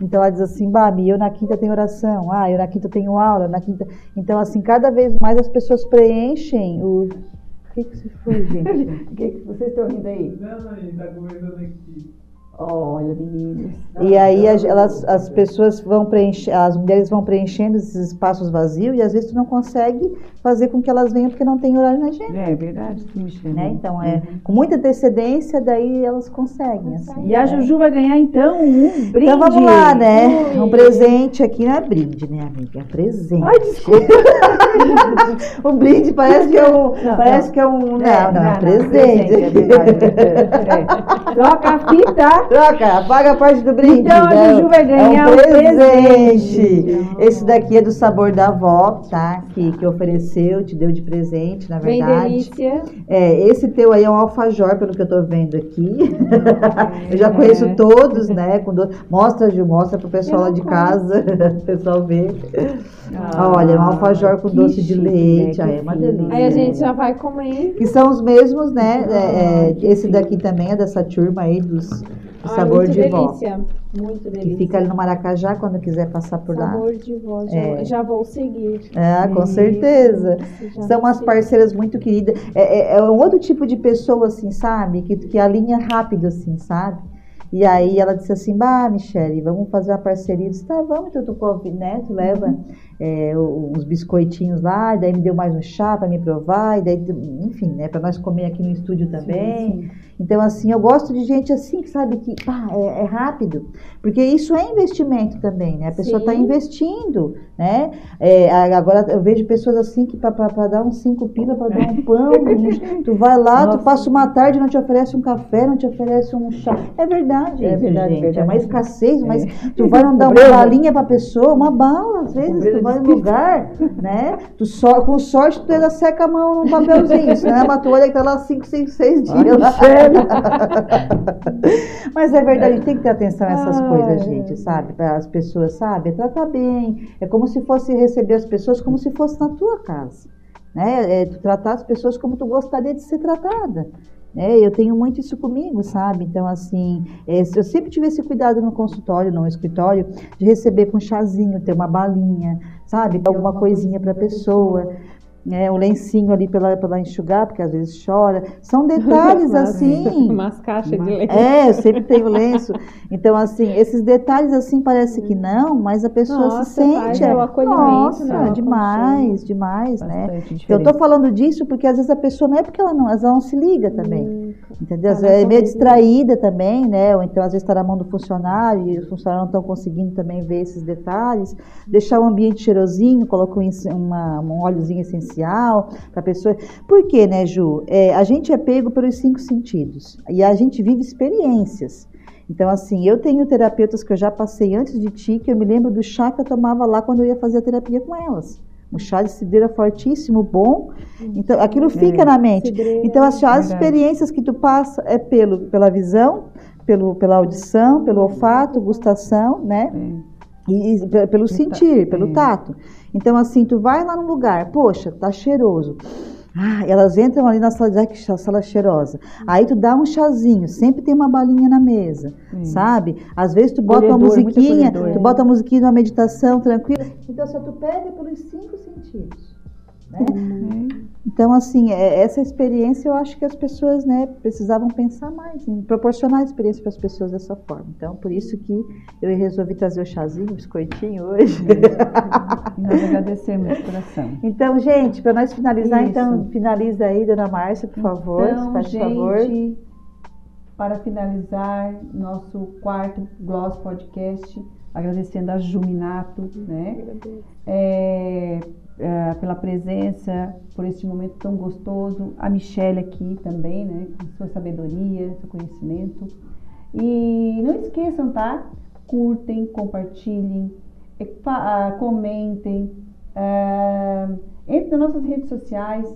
Então ela diz assim, Bami, eu na quinta tenho oração, ah, eu na quinta tenho aula, na quinta. Então, assim, cada vez mais as pessoas preenchem o. O que, que se foi, gente? [LAUGHS] O que, que vocês estão rindo aí? Não, não, a gente tá conversando aqui. Olha, meninos. E aí as, elas, as pessoas vão preencher, as mulheres vão preenchendo esses espaços vazios e às vezes tu não consegue fazer com que elas venham porque não tem horário na agenda. É verdade, sim, Michele. Né? Então é com muita antecedência, daí elas conseguem. Assim, E a Juju vai ganhar, então, um brinde. Então vamos lá, né? Ui. Um presente aqui não é brinde, né, amiga? É presente. Ai, desculpa. o [LAUGHS] brinde parece que é um. Não, parece não. que é um. Não, não, é um presente. é verdade. É. [LAUGHS] Troca a fita. Troca, paga a parte do brinde. Então a né? Juju vai ganhar é um um presente. presente. Esse daqui é do sabor da avó, tá? Que, que ofereceu, te deu de presente, na Bem verdade. delícia. É, esse teu aí é um alfajor, pelo que eu tô vendo aqui. [LAUGHS] eu já conheço É. todos, né? Com do... Mostra, Ju, mostra pro pessoal lá de conheço. casa, [LAUGHS] o pessoal ver. Ah, Olha, um alfajor com doce de leite, né? ah, Que é uma delícia. Aí a gente já vai comer. Que são os mesmos, né? É, é, que esse daqui também é dessa turma aí dos Ai, sabor muito de vó. delícia. Muito Que delícia. fica ali no Maracajá quando quiser passar por lá. Sabor de vó. Já, É. já vou seguir. Ah, com Isso. certeza. São umas parceiras muito queridas. É, é- é um outro tipo de pessoa, assim, sabe? Que, que alinha rápido, assim, sabe? E aí ela disse assim, bah, Michele, vamos fazer uma parceria. Eu disse, tá, vamos, então tu, né, tu leva é, os biscoitinhos lá, e daí me deu mais um chá para me provar, e daí, enfim, né, para nós comer aqui no estúdio também. Sim, Então, assim, eu gosto de gente assim, que sabe que pá, é, é rápido. Porque isso é investimento também, né? A pessoa está Sim. investindo, né? É, agora eu vejo pessoas assim que para dar uns cinco pila, para dar um [LAUGHS] pão, tu vai lá, Nossa. tu passa uma tarde, não te oferece um café, não te oferece um chá. É verdade, É isso, verdade, gente. verdade. É uma escassez, mas É. tu vai não dar [LAUGHS] uma balinha pra pessoa, uma bala, às vezes, tu no espírito. lugar, né? Tu só, com sorte, tu ainda seca a mão num papelzinho, senão é uma toalha que tá lá 5, 5, 6 Ai, dias. Michele. [LAUGHS] Mas é verdade, a gente tem que ter atenção a essas Ai. coisas, gente, sabe? Para as pessoas, sabe? Tratar bem. É como se fosse receber as pessoas como se fosse na tua casa. Né? É tu tratar as pessoas como tu gostaria de ser tratada. É, eu tenho muito isso comigo, sabe? Então, assim, é, eu sempre tive esse cuidado no consultório, no escritório, de receber com chazinho, ter uma balinha, sabe? Alguma coisinha para a pessoa. Né, o lencinho ali para ela enxugar, porque às vezes chora. São detalhes [LAUGHS] assim. Umas caixas de leite. É, eu sempre tenho lenço. Então, assim, esses detalhes assim parece que não, mas a pessoa Nossa, se sente. faz é o acolhimento, Nossa, né? Demais, demais, né? Então, eu tô falando disso porque às vezes a pessoa não é porque ela não, ela não se liga também. Hum, Entendeu? Às Tá é meio distraída também, né? Ou então às vezes está na mão do funcionário e os funcionários não estão conseguindo também ver esses detalhes. Deixar o ambiente cheirosinho, coloca um, uma, um óleozinho essencial para a pessoa. Por quê, né, Ju? É, a gente é pego pelos cinco sentidos e a gente vive experiências. Então, assim, eu tenho terapeutas que eu já passei antes de ti, que eu me lembro do chá que eu tomava lá quando eu ia fazer a terapia com elas. Um chá de cidreira fortíssimo, bom. Então, aquilo fica na mente. cidreira. Então, as, as experiências que tu passa é pelo, pela visão, pelo, pela audição, pelo olfato, gustação, né? É. E, e pe- pelo sentir, pelo é. tato. Então, assim, tu vai lá no lugar, poxa, tá cheiroso. Ah, elas entram ali na sala de ai, que sala cheirosa. Aí tu dá um chazinho, sempre tem uma balinha na mesa, É. sabe? Às vezes tu bota uma musiquinha, tu bota uma musiquinha numa meditação tranquila. Então, só tu pega pelos cinco sentidos. Né? É. Então, assim, é- essa experiência eu acho que as pessoas né, precisavam pensar mais, em proporcionar a experiência para as pessoas dessa forma. Então, por isso que eu resolvi trazer o chazinho, o biscoitinho hoje. E nós agradecemos de coração. Então, gente, para nós finalizar, Isso. então, finaliza aí, dona Márcia, por favor, Então, faz gente, favor. para finalizar nosso quarto Gloss Podcast, agradecendo a Juminato, né? É, é, pela presença, por este momento tão gostoso, a Michelle aqui também, né? Com sua sabedoria, seu conhecimento. E não esqueçam, tá? Curtem, compartilhem, ah, comentem, ah, entre nas nossas redes sociais,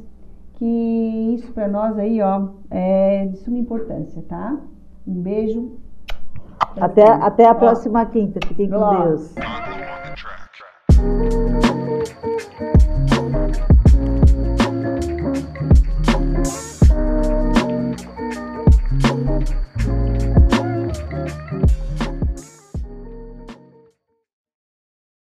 que isso para nós aí, ó, é de suma importância, tá? Um beijo. Até, até a próxima quinta. Fiquem com Deus.